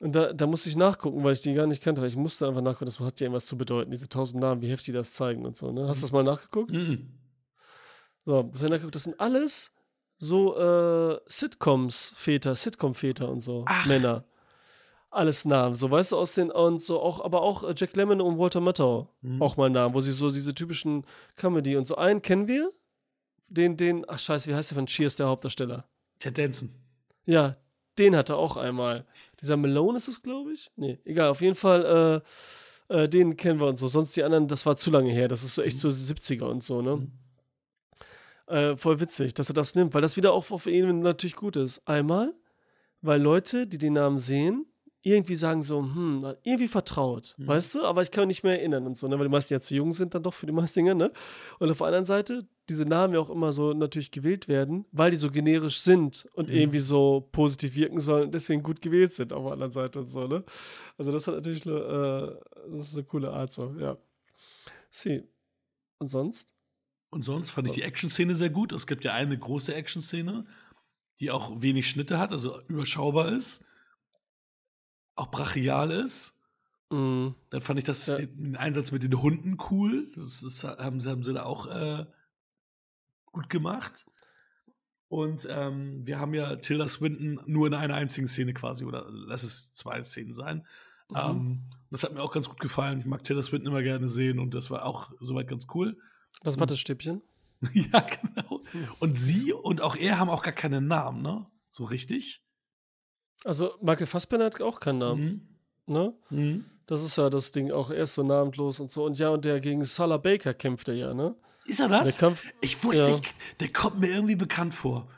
Und da, da musste ich nachgucken, weil ich die gar nicht kannte. Weil ich musste einfach nachgucken, das hat ja irgendwas zu bedeuten, diese tausend Namen, wie heftig das zeigen und so, ne? Hast du das mal nachgeguckt?
Mhm.
So, das, nachgeguckt. das sind alles so äh, Sitcoms, Väter, Sitcom-Väter und so,
Ach.
Männer. Alles Namen, so weißt du, aus den, und so auch, aber auch äh, Jack Lemmon und Walter Matthau,
Mhm.
auch mal Namen, wo sie so diese typischen Comedy und so. Einen kennen wir, den, den, ach scheiße, wie heißt der von Cheers, der Hauptdarsteller?
Ted Danson.
Ja, den hat er auch einmal. Dieser Malone ist es, glaube ich? Nee, egal, auf jeden Fall, äh, äh, den kennen wir und so. Sonst die anderen, das war zu lange her. Das ist so echt so 70er und so, ne?
Mhm.
Äh, voll witzig, dass er das nimmt, weil das wieder auch auf ihn natürlich gut ist. Einmal, weil Leute, die den Namen sehen, irgendwie sagen so, hm, irgendwie vertraut,
Mhm.
weißt du? Aber ich kann mich nicht mehr erinnern und so, ne? Weil die meisten ja zu jung sind dann doch für die meisten Dinge, ne? Und auf der anderen Seite, diese Namen ja auch immer so natürlich gewählt werden, weil die so generisch sind und
Mhm.
irgendwie so positiv wirken sollen und deswegen gut gewählt sind auf der anderen Seite und so, ne? Also das hat natürlich eine, äh, das ist eine coole Art so, ja. Sie. Und sonst?
Und sonst fand ich die Action-Szene sehr gut. Es gibt ja eine große Action-Szene, die auch wenig Schnitte hat, also überschaubar ist, auch brachial ist.
Mm,
Dann fand ich das,
Ja.
den, den Einsatz mit den Hunden cool. Das ist, haben, sie, haben sie da auch äh, gut gemacht. Und ähm, wir haben ja Tilda Swinton nur in einer einzigen Szene quasi, oder lass es zwei Szenen sein.
Mhm.
Ähm, das hat mir auch ganz gut gefallen. Ich mag Tilda Swinton immer gerne sehen und das war auch soweit ganz cool.
Was war das Stäbchen?
ja, genau. Und sie und auch er haben auch gar keinen Namen, ne? So richtig.
Also Michael Fassbender hat auch keinen Namen,
Mhm.
ne?
Mhm.
Das ist ja das Ding, auch erst so namenlos und so. Und ja, und der gegen Salah Baker kämpft er ja, ne?
Ist er
Der
das?
Kampf,
Ich wusste,
Ja.
ich, der kommt mir irgendwie bekannt vor.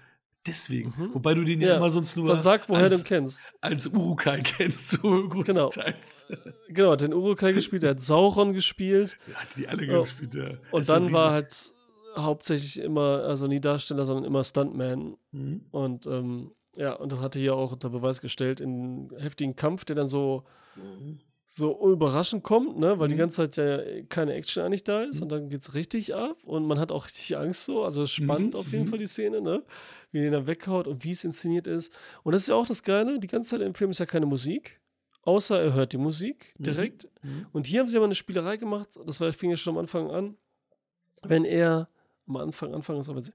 Deswegen.
Mhm.
Wobei du den ja,
Ja,
immer sonst nur
dann sag, woher du
als,
ihn kennst.
als Urukai kennst, so größtenteils.
Genau, hat den Urukai gespielt, er hat Sauron gespielt.
Ja, hat die alle
Ja.
gespielt, ja.
Und
Ist
dann war halt hauptsächlich immer, also nie Darsteller, sondern immer Stuntman.
Mhm.
Und ähm, ja, und das hatte hier auch unter Beweis gestellt in einem heftigen Kampf, der dann so, so überraschend kommt, ne? weil die
Mhm.
ganze Zeit ja keine Action eigentlich da ist
Mhm.
und dann geht es richtig ab und man hat auch richtig Angst so, also spannend
Mhm,
auf jeden
mhm.
Fall die Szene, ne? wie den da weghaut und wie es inszeniert ist. Und das ist ja auch das Geile, die ganze Zeit im Film ist ja keine Musik, außer er hört die Musik
Mhm.
direkt. Und hier haben sie aber eine Spielerei gemacht, das war, fing ja schon am Anfang an, wenn er am Anfang, Anfang ist aber sie-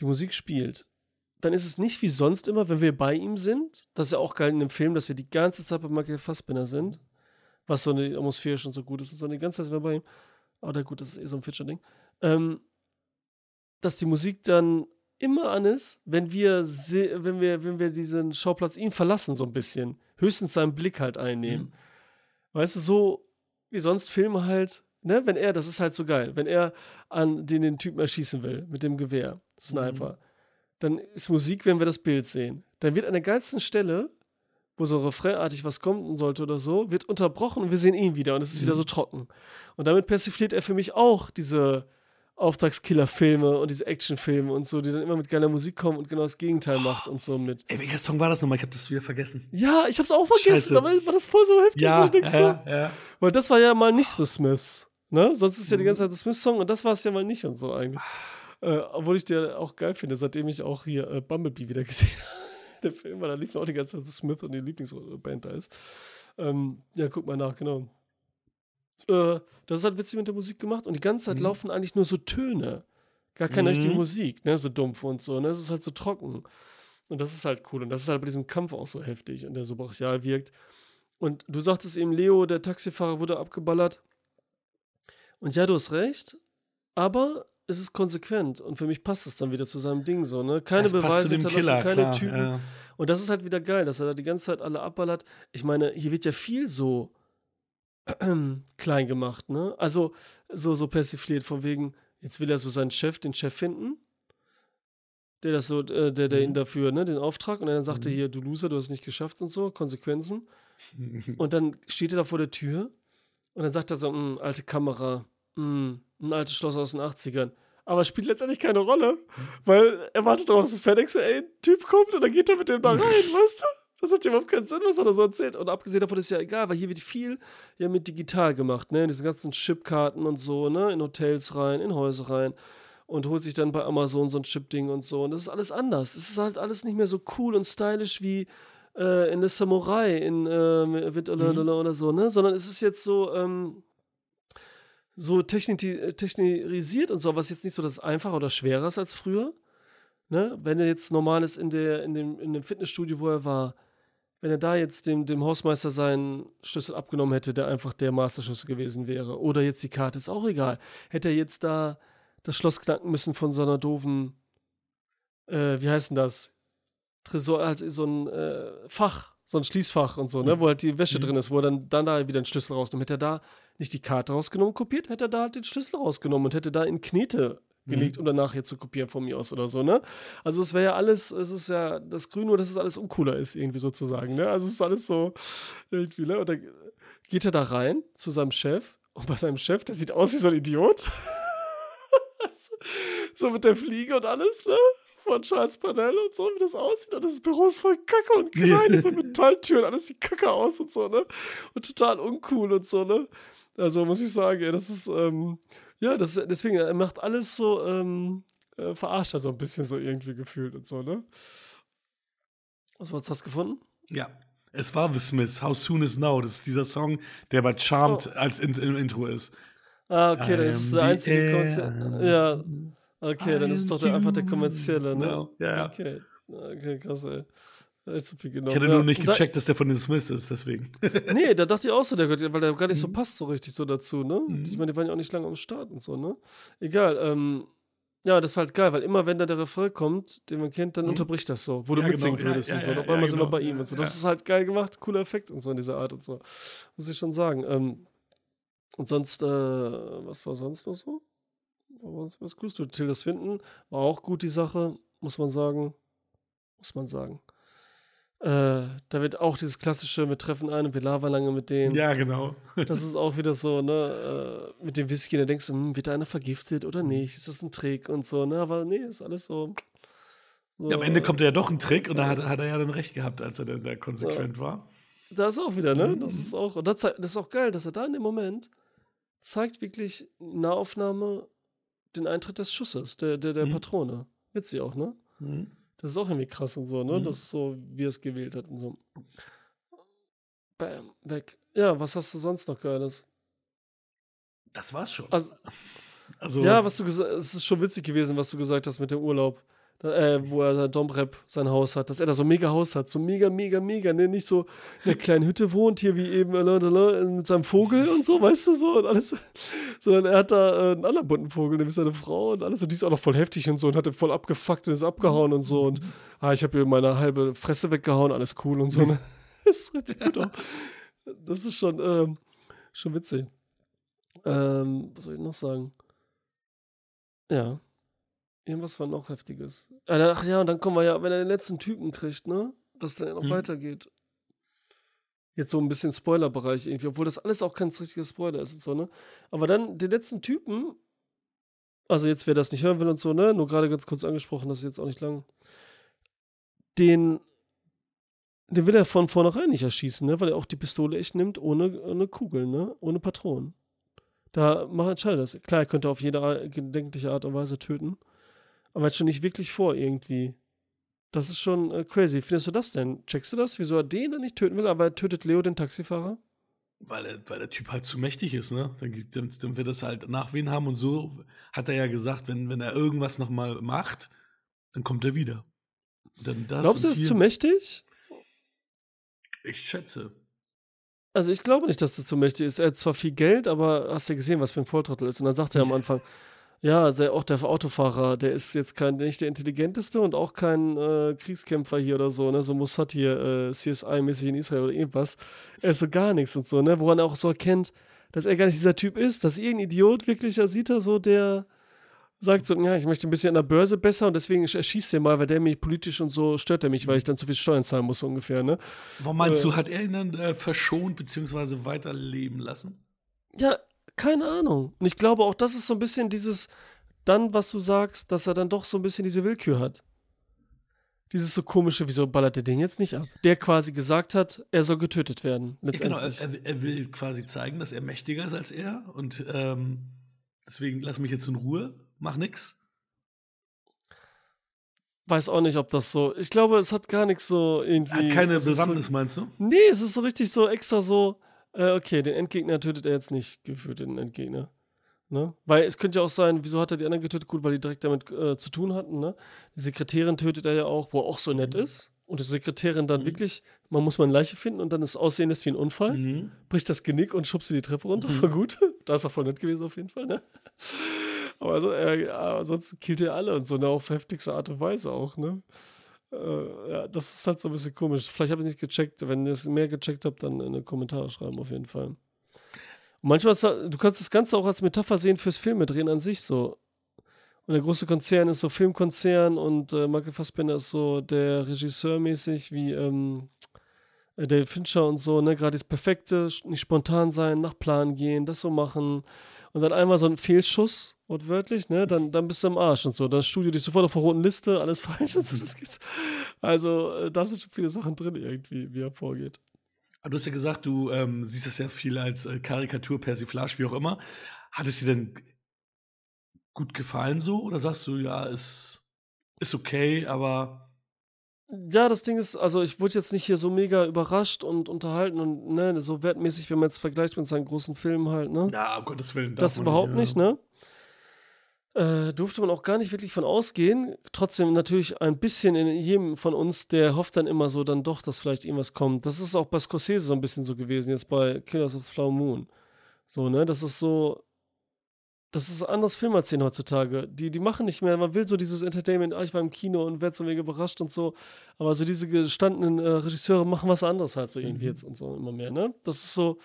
die Musik spielt, dann ist es nicht wie sonst immer, wenn wir bei ihm sind. Das ist ja auch geil in dem Film, dass wir die ganze Zeit bei Michael Fassbender sind, was so eine Atmosphäre schon so gut ist und so die ganze Zeit sind wir bei ihm. Aber gut, das ist eh so ein Feature-Ding. Ähm, dass die Musik dann immer an ist, wenn wir, wenn wir, wenn wir diesen Schauplatz ihn verlassen, so ein bisschen. Höchstens seinen Blick halt einnehmen.
Mhm.
Weißt du, so wie sonst Filme halt, ne, wenn er, das ist halt so geil, wenn er an den, den Typen erschießen will mit dem Gewehr, Sniper, dann ist Musik, wenn wir das Bild sehen. Dann wird an der geilsten Stelle, wo so refrainartig was kommen sollte oder so, wird unterbrochen und wir sehen ihn wieder und es ist wieder
Mhm.
so trocken. Und damit persifliert er für mich auch diese Auftragskiller-Filme und diese Actionfilme und so, die dann immer mit geiler Musik kommen und genau das Gegenteil macht und so mit.
Ey, welcher Song war das nochmal? Ich habe das wieder vergessen.
Ja, ich hab's auch vergessen,
Scheiße.
aber war das voll so heftig.
Ja,
denkst so,
ja, ja.
weil das war ja mal nicht The Smiths. Ne? Sonst ist ja die
Mhm.
ganze Zeit The Smiths-Song und das war es ja mal nicht und so eigentlich. Äh, obwohl ich den auch geil finde, seitdem ich auch hier äh, Bumblebee wieder gesehen habe. Der Film, weil da lief auch die ganze Zeit Smith und die Lieblingsband da ist. Ähm, ja, guck mal nach, genau. Äh, das ist halt witzig mit der Musik gemacht und die ganze Zeit
Mhm.
laufen eigentlich nur so Töne. Gar keine richtige
Mhm.
Musik, ne? So dumpf und so, ne? Es ist halt so trocken. Und das ist halt cool. Und das ist halt bei diesem Kampf auch so heftig und der so brachial wirkt. Und du sagtest eben, Leo, der Taxifahrer, wurde abgeballert. Und ja, du hast recht, aber es ist konsequent. Und für mich passt es dann wieder zu seinem Ding so, ne? Keine
Es
Beweise hinterlassen, keine
klar,
Typen.
Ja.
Und das ist halt wieder geil, dass er da die ganze Zeit alle abballert. Ich meine, hier wird ja viel so klein gemacht, ne? Also so, so persifliert, von wegen, jetzt will er so seinen Chef, den Chef finden, der das so, äh, der, der
Mhm.
ihn dafür, ne, den Auftrag, und dann sagt er
Mhm.
hier, du Loser, du hast es nicht geschafft und so, Konsequenzen. Und dann steht er da vor der Tür Und dann sagt er so, "Hm, alte Kamera, hm, ein altes Schloss aus den 80ern. Aber spielt letztendlich keine Rolle, weil er wartet darauf, dass ein FedEx, ey, ein Typ kommt und dann geht er mit dem da rein, weißt du? Das hat ja überhaupt keinen Sinn, was er da so erzählt. Und abgesehen davon ist ja egal, weil hier wird viel ja mit digital gemacht, ne? Diese ganzen Chipkarten und so, ne? In Hotels rein, in Häuser rein. Und holt sich dann bei Amazon so ein Chip-Ding und so. Und das ist alles anders. Es ist halt alles nicht mehr so cool und stylisch wie äh, in der Samurai in äh, oder,
Mhm.
oder so, ne? Sondern es ist jetzt so, ähm, so techni technisiert und so, was jetzt nicht so das einfacher oder schwerer ist als früher. Ne? Wenn er jetzt normal ist in, der, in, dem, in dem Fitnessstudio, wo er war, wenn er da jetzt dem, dem Hausmeister seinen Schlüssel abgenommen hätte, der einfach der Masterschlüssel gewesen wäre. Oder jetzt die Karte, ist auch egal. Hätte er jetzt da das Schloss knacken müssen von so einer doofen, äh, wie heißt denn das? Tresor, halt so ein äh, Fach, so ein Schließfach und so, ne,
Mhm.
wo halt die Wäsche
Mhm.
drin ist, wo er dann, dann da wieder einen Schlüssel rausnimmt. Hätte er da nicht die Karte rausgenommen, kopiert, hätte er da halt den Schlüssel rausgenommen und hätte da in Knete gelegt,
Mhm.
um danach hier zu kopieren von mir aus oder so, ne? Also es wäre ja alles, es ist ja das Grün, nur dass es alles uncooler ist, irgendwie sozusagen, ne? Also es ist alles so irgendwie, ne? Und dann geht er da rein zu seinem Chef und bei seinem Chef, der sieht aus wie so ein Idiot. so mit der Fliege und alles, ne? Von Charles Panel und so, wie das aussieht. Und das Büro ist voll Kacke und klein, so mit Metalltüren, alles sieht Kacke aus und so, ne? Und total uncool und so, ne? Also muss ich sagen, das ist, ähm, ja, das, deswegen, er macht alles so, ähm, äh, verarscht er so ein bisschen so irgendwie gefühlt und so, ne? Was hast du gefunden?
Ja. Es war The Smiths, How Soon Is Now. Das ist dieser Song, der bei Charmed
Oh.
als in, im Intro ist.
Ah, okay, dann ist der einzige kommerzielle. Ja, okay, dann ist doch der, einfach der kommerzielle, ne?
Ja, ja.
Okay, okay, krass, ey. Viel genommen.
Ich hätte nur nicht gecheckt, dass der von den Smiths ist, deswegen.
Nee, da dachte ich auch so, der gehört, weil der gar nicht so
Mhm.
passt so richtig so dazu, ne?
Mhm.
Ich meine, die waren ja auch nicht lange am Start und so, ne? Egal, ähm, ja, das war halt geil, weil immer wenn da der Refrain kommt, den man kennt, dann
Mhm.
unterbricht das so, wo du
Ja, genau,
mitsingen
ja,
würdest
ja,
und so. und auf einmal sind wir
genau,
bei ihm und so. Das ist halt geil gemacht, cooler Effekt und so in dieser Art und so. Muss ich schon sagen. Ähm, und sonst, äh, was war sonst noch so? Was, was coolst du? Tilda Swinton war auch gut, die Sache, muss man sagen. Muss man sagen. Äh, da wird auch dieses klassische, wir treffen einen und wir labern lange mit denen.
ja, genau.
Das ist auch wieder so, ne, äh, mit dem Whisky, da denkst du, hm, wird da einer vergiftet oder
Mhm.
nicht? Ist das ein Trick und so, ne? Aber nee, ist alles so. so
Ja, am Ende kommt ja doch ein Trick und da hat, hat er ja dann recht gehabt, als er dann da konsequent war.
Da ist auch wieder, ne?
Mhm.
Das ist auch, und das, das ist auch geil, dass er da in dem Moment zeigt wirklich Nahaufnahme den Eintritt des Schusses, der, der, der
Mhm.
Patrone. Witzig auch, ne?
Mhm.
Das ist auch irgendwie krass und so, ne?
Mhm.
Das ist so, wie er es gewählt hat und so. Bam, weg. Ja, was hast du sonst noch Geiles?
Das war's schon.
Also,
Also,
Ja, was du gesagt es ist schon witzig gewesen, was du gesagt hast mit dem Urlaub. Äh, wo er sein Domrep sein Haus hat, dass er da so ein mega Haus hat, so mega, mega, mega, ne? Nicht so in einer kleinen Hütte wohnt, hier wie eben äh, ne, mit seinem Vogel und so, weißt du, so und alles. Sondern er hat da äh, einen anderen bunten Vogel, nämlich seine Frau und alles. Und die ist auch noch voll heftig und so und hat ihn voll abgefuckt und ist abgehauen und so. Und ah, ich habe ihr meine halbe Fresse weggehauen, alles cool und so. Ne? Das ist richtig gut auch. Das ist schon, ähm, schon witzig. Ähm, was soll ich noch sagen? Ja. Irgendwas war noch Heftiges. Ah, Ach ja, und dann kommen wir ja, wenn er den letzten Typen kriegt, ne? Dass dann ja noch
Mhm.
weitergeht. Jetzt so ein bisschen Spoilerbereich irgendwie, obwohl das alles auch kein richtiger Spoiler ist und so, ne? Aber dann den letzten Typen, also jetzt, wer das nicht hören will und so, ne? Nur gerade ganz kurz angesprochen, das ist jetzt auch nicht lang. Den, den will er von vornherein nicht erschießen, ne? Weil er auch die Pistole echt nimmt, ohne, ohne Kugeln, ne? Ohne Patronen. Da macht entscheidet das. Klar, er könnte auf jede gedenkliche Art und Weise töten. Aber er hat schon nicht wirklich vor, irgendwie. Das ist schon äh, crazy. Findest du das denn? Checkst du das? Wieso er den dann nicht töten will, aber er tötet Leo, den Taxifahrer?
weil, er, weil der Typ halt zu mächtig ist, ne? Dann, dann, dann wird das halt nach wen haben und so hat er ja gesagt, wenn, wenn er irgendwas nochmal macht, dann kommt er wieder. Und dann das
Glaubst du, er ist zu mächtig?
Ich schätze.
Also ich glaube nicht, dass das zu mächtig ist. Er hat zwar viel Geld, aber hast du gesehen, was für ein Volltrottel ist. Und dann sagt er am Anfang, ja, also auch der Autofahrer, der ist jetzt kein, nicht der intelligenteste und auch kein äh, Kriegskämpfer hier oder so, ne? So Mossad hier, äh, CSI-mäßig in Israel oder irgendwas. Er ist so gar nichts und so, ne? Woran er auch so erkennt, dass er gar nicht dieser Typ ist, dass irgendein Idiot wirklich, da sieht er so, der sagt so, ja, ich möchte ein bisschen an der Börse besser und deswegen erschießt er mal, weil der mich politisch und so stört er mich, weil ich dann zu viel Steuern zahlen muss, so ungefähr, ne?
Warum meinst
Äh.
du, hat er ihn dann äh, verschont bzw. weiterleben lassen?
Ja, keine Ahnung. Und ich glaube auch, das ist so ein bisschen dieses, dann, was du sagst, dass er dann doch so ein bisschen diese Willkür hat. Dieses so komische, wieso ballert er den jetzt nicht ab? Der quasi gesagt hat, er soll getötet werden.
Ja, genau, er,
Letztendlich.
er, will quasi zeigen, dass er mächtiger ist als er und ähm, deswegen lass mich jetzt in Ruhe, mach nix.
Weiß auch nicht, ob das so. Ich glaube, es hat gar nichts so irgendwie.
Hat keine Bewandtnis,
So,
meinst du?
nee, es ist so richtig so extra so. Äh, okay, den Endgegner tötet er jetzt nicht, gefühlt den Endgegner. Ne? Weil es könnte ja auch sein, wieso hat er die anderen getötet? Gut, weil die direkt damit äh, zu tun hatten. Ne? Die Sekretärin tötet er ja auch, wo er auch so nett ist. Und die Sekretärin dann
Mhm.
wirklich, man muss mal eine Leiche finden und dann ist Aussehen ist wie ein Unfall.
Mhm.
bricht das Genick und schubst sie die Treppe runter. Voll gut. Da ist er voll nett gewesen auf jeden Fall, ne? Aber also, äh, ja, sonst killt er alle und so, ne? Auf heftigste Art und Weise auch, ne? Äh, ja, das ist halt so ein bisschen komisch. Vielleicht habe ich es nicht gecheckt. Wenn ihr es mehr gecheckt habt, dann in die Kommentare schreiben auf jeden Fall. Und manchmal, ist, du kannst das Ganze auch als Metapher sehen fürs Filmedrehen an sich so. Und der große Konzern ist so Filmkonzern und äh, Michael Fassbender ist so der Regisseur mäßig wie ähm, äh, David Fincher und so, ne, gerade das Perfekte, nicht spontan sein, nach Plan gehen, das so machen. Und dann einmal so ein Fehlschuss, wortwörtlich, ne, dann, dann bist du im Arsch und so. Dann Studio dich sofort auf der roten Liste, alles falsch und so, das geht's. Also, äh, da sind schon viele Sachen drin, irgendwie, wie er vorgeht.
Aber du hast ja gesagt, du ähm, siehst das ja viel als äh, Karikatur, Persiflage, wie auch immer. Hat es dir denn gut gefallen so? Oder sagst du, ja, ist, ist okay, aber
Ja, das Ding ist, also ich wurde jetzt nicht hier so mega überrascht und unterhalten und ne, so wertmäßig, wenn man jetzt vergleicht mit seinen großen Filmen halt, ne?
ja, um Gottes Willen.
Das überhaupt nicht,
ja.
ne? Äh, durfte man auch gar nicht wirklich von ausgehen. Trotzdem natürlich ein bisschen in jedem von uns, der hofft dann immer so dann doch, dass vielleicht irgendwas kommt. Das ist auch bei Scorsese so ein bisschen so gewesen, jetzt bei Killers of the Flower Moon. So, ne? Das ist so. Das ist ein anderes Film als den heutzutage. Die, die machen nicht mehr, man will so dieses Entertainment, ah, ich war im Kino und werde so mega überrascht und so. Aber so diese gestandenen äh, Regisseure machen was anderes halt so irgendwie
Mhm.
jetzt und so immer mehr, ne? Das ist so.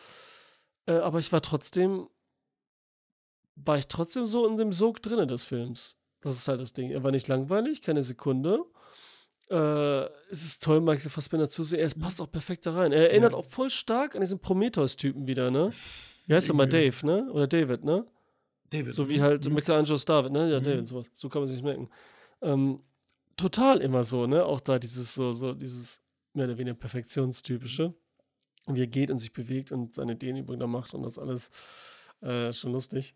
Äh, aber ich war trotzdem war ich trotzdem so in dem Sog drinne des Films. Das ist halt das Ding. Er war nicht langweilig, keine Sekunde. Äh, es ist toll, Michael Fassbender zu sehen. Er es passt auch perfekt da rein. Er erinnert
Ja.
auch voll stark an diesen Prometheus-Typen wieder, ne? Wie heißt er mal? Dave, ne? Oder David, ne?
David.
So wie halt
Mhm.
Michelangelo's David, ne? Ja,
Mhm.
David, sowas. So kann man sich merken. Ähm, total immer so, ne? Auch da dieses so, so, dieses mehr oder weniger Perfektionstypische. Wie er geht und sich bewegt und seine Dehnübung da macht und das alles äh, schon lustig.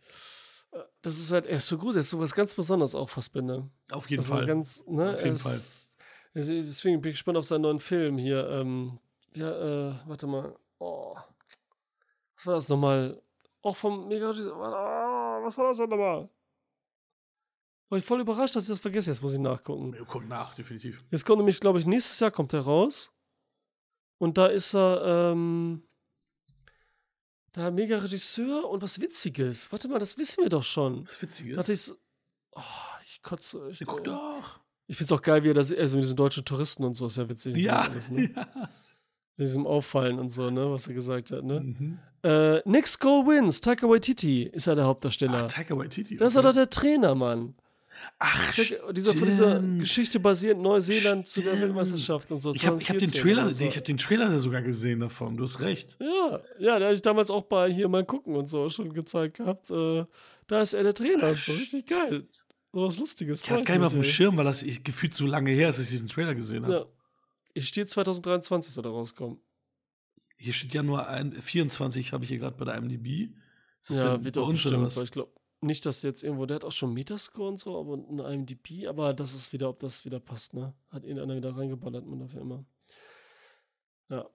Äh, Das ist halt, er ist so gut, er ist so was ganz Besonderes auch, Fassbinder.
Auf jeden
Das
Fall.
Ganz, ne?
Auf jeden
er
Fall.
es- Deswegen bin ich gespannt auf seinen neuen Film hier. Ähm, ja, äh, warte mal. Oh. Was war das nochmal? Auch vom Mega. Ah, was war das denn nochmal? War ich voll überrascht, dass ich das vergesse. Jetzt muss ich nachgucken.
Ja, Kommt nach, definitiv.
Jetzt kommt nämlich, glaube ich, nächstes Jahr kommt er raus. Und da ist er, ähm, da mega Regisseur und was Witziges. Warte mal, das wissen wir doch schon.
Das Witzige
Da hatte
ist.
ich so, oh, ich kotze echt.
Ja, guck doch.
Ich find's auch geil, wie er das, also mit diesen deutschen Touristen und so, ist ja witzig.
Ja.
Alles, ne?
ja.
Mit diesem Auffallen und so, ne, was er gesagt hat, ne?
Mhm.
Äh, Next Goal Wins, Taika Waititi ist ja der Hauptdarsteller.
Ach, Taika Waititi.
das ist ja doch der Trainer, Mann.
Ach,
Der, dieser, von dieser
stimmt.
Geschichte basierend Neuseeland zu der
Stimmt.
Weltmeisterschaft und so.
Ich habe hab den
2014
Trailer,
so.
ich habe den Trailer sogar gesehen davon. Du hast recht.
Ja, ja, da habe ich damals auch bei hier mal gucken und so schon gezeigt gehabt. Äh, da ist er der Trainer und so. Richtig geil. So was Lustiges.
Ich hatte es gar nicht mehr auf dem. Schirm, weil das gefühlt so lange her ist, dass ich diesen Trailer gesehen habe.
Ja. Ich stehe 2023 soll er rauskommen.
Hier steht ja nur ein, 24, habe ich hier gerade bei der IMDb.
Ja, wird auch bestimmt, ich glaube nicht, dass jetzt irgendwo, der hat auch schon Metascore und so, aber ein IMDb, aber das ist wieder, ob das wieder passt, ne? Hat irgendeiner wieder reingeballert, man dafür immer. Ja.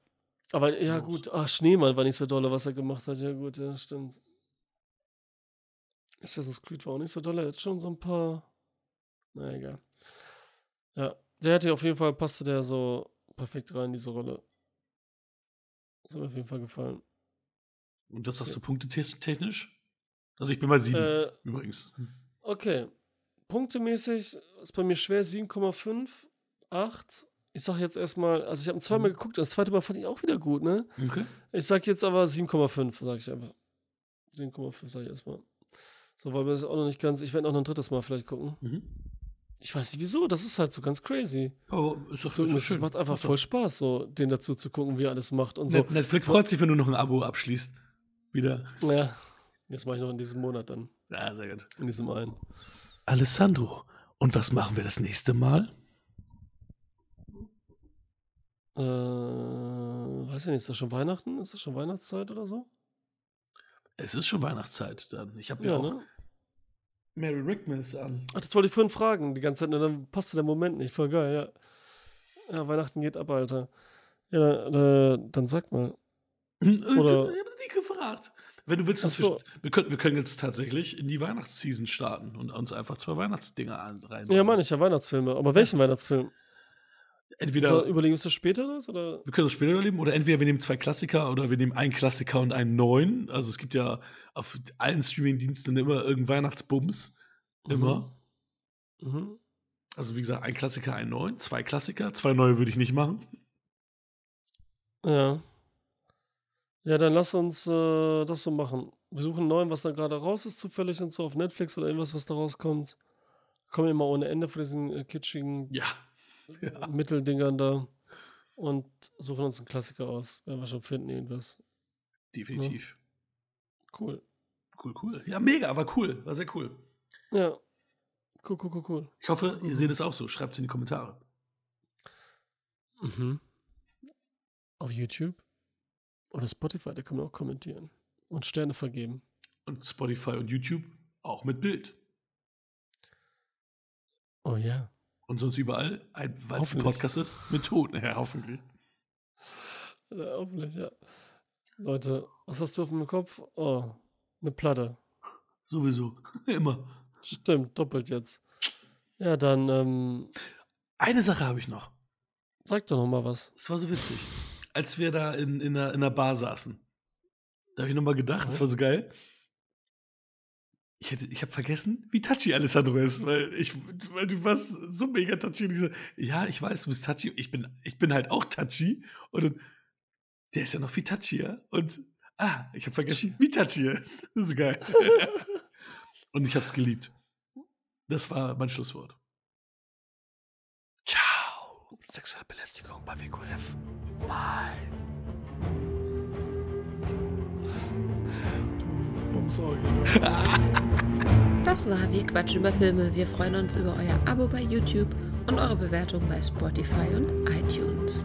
Aber ja, gut, ach, Schneemann war nicht so dolle, was er gemacht hat, ja, gut, ja, stimmt. Assassin's Creed war auch nicht so dolle, er hat schon so ein paar. Na egal. Ja, der hatte auf jeden Fall, passte der so perfekt rein in diese Rolle. Das hat mir auf jeden Fall gefallen.
Und das sagst du punktetechnisch? Also ich bin bei 7
Äh,
übrigens.
Okay. Punktemäßig ist bei mir schwer 7,5, 8. Ich sag jetzt erstmal, also ich habe zweimal
Mhm.
geguckt und das zweite Mal fand ich auch wieder gut, ne?
Okay.
Ich sag jetzt aber 7,5, sag ich einfach. 7,5 sag ich erstmal. So, weil wir das auch noch nicht ganz, ich werde auch noch ein drittes Mal vielleicht gucken.
Mhm.
Ich weiß nicht wieso, das ist halt so ganz crazy.
Aber ist doch,
So,
ist doch
es
schön.
macht einfach voll Spaß, so den dazu zu gucken, wie er alles macht und so.
Net Netflix freut sich, wenn du noch ein Abo abschließt. Wieder.
Ja, Das mache ich noch in diesem Monat dann.
Ja, sehr gut.
In diesem einen.
Alessandro, und was machen wir das nächste Mal?
Äh, weiß ich nicht, ist das schon Weihnachten? Ist das schon Weihnachtszeit oder so?
Es ist schon Weihnachtszeit dann. Ich habe ja,
Ja,
auch
ne?
Mary Rickmans an.
Ach, das wollte ich vorhin fragen, die ganze Zeit, und dann passte der Moment nicht. Voll geil, ja. Ja, Weihnachten geht ab, Alter. Ja, äh, dann sag mal.
Oder
Oder-
ich habe dich gefragt. Wenn du willst,
so.
wir, wir, können, wir können jetzt tatsächlich in die Weihnachtsseason starten und uns einfach zwei Weihnachtsdinger rein.
Ja, meine ich ja, Weihnachtsfilme. Aber welchen Weihnachtsfilm?
Entweder
So, überlegen, ist das später das? Oder?
wir können das später überleben oder entweder wir nehmen zwei Klassiker oder wir nehmen einen Klassiker und einen neuen. Also es gibt ja auf allen Streamingdiensten immer irgendeinen Weihnachtsbums. Immer.
Mhm.
Also wie gesagt, ein Klassiker, einen neuen, zwei Klassiker, zwei neue würde ich nicht machen.
Ja. Ja, dann lass uns äh, das so machen. Wir suchen einen neuen, was da gerade raus ist, zufällig und so auf Netflix oder irgendwas, was da rauskommt. Kommen immer ohne Ende von diesen äh, kitschigen
Ja. Ja.
Mitteldingern da und suchen uns einen Klassiker aus. Werden wir schon finden, irgendwas.
Definitiv.
Cool.
Cool, cool. Ja, mega, war cool. War sehr cool.
Ja. Cool, cool, cool, cool.
Ich hoffe, ihr seht es auch so. Schreibt es in die Kommentare.
Mhm. Auf YouTube oder Spotify, da kann man auch kommentieren und Sterne vergeben.
Und Spotify und YouTube auch mit Bild.
Oh ja.
Und sonst überall, ein, weil es ein. Podcast ist, mit Ton. Ja, hoffentlich.
ja. Hoffentlich, ja. Leute, was hast du auf dem Kopf? Oh, eine Platte.
Sowieso. Immer.
Stimmt, doppelt jetzt. Ja, dann ähm,
Eine Sache habe ich noch.
sag doch noch mal was.
Es war so witzig. Als wir da in, in, einer, in einer Bar saßen, da habe ich nochmal gedacht, das war so geil. Ich, hätte- ich habe vergessen, wie touchy Alessandro ist, weil, ich, weil du warst so mega touchy. Und ich so, ja, ich weiß, du bist touchy. Ich bin, ich bin halt auch touchy. Und dann, der ist ja noch viel touchier. Und, ah, ich habe vergessen, wie touchy er ist. Das ist geil. Und ich habe es geliebt. Das war mein Schlusswort. Ciao.
Sexuelle Belästigung bei WQF. Bye. Bumsorge.
Das war Wir quatschen über Filme. Wir freuen uns über euer Abo bei YouTube und eure Bewertung bei Spotify und iTunes.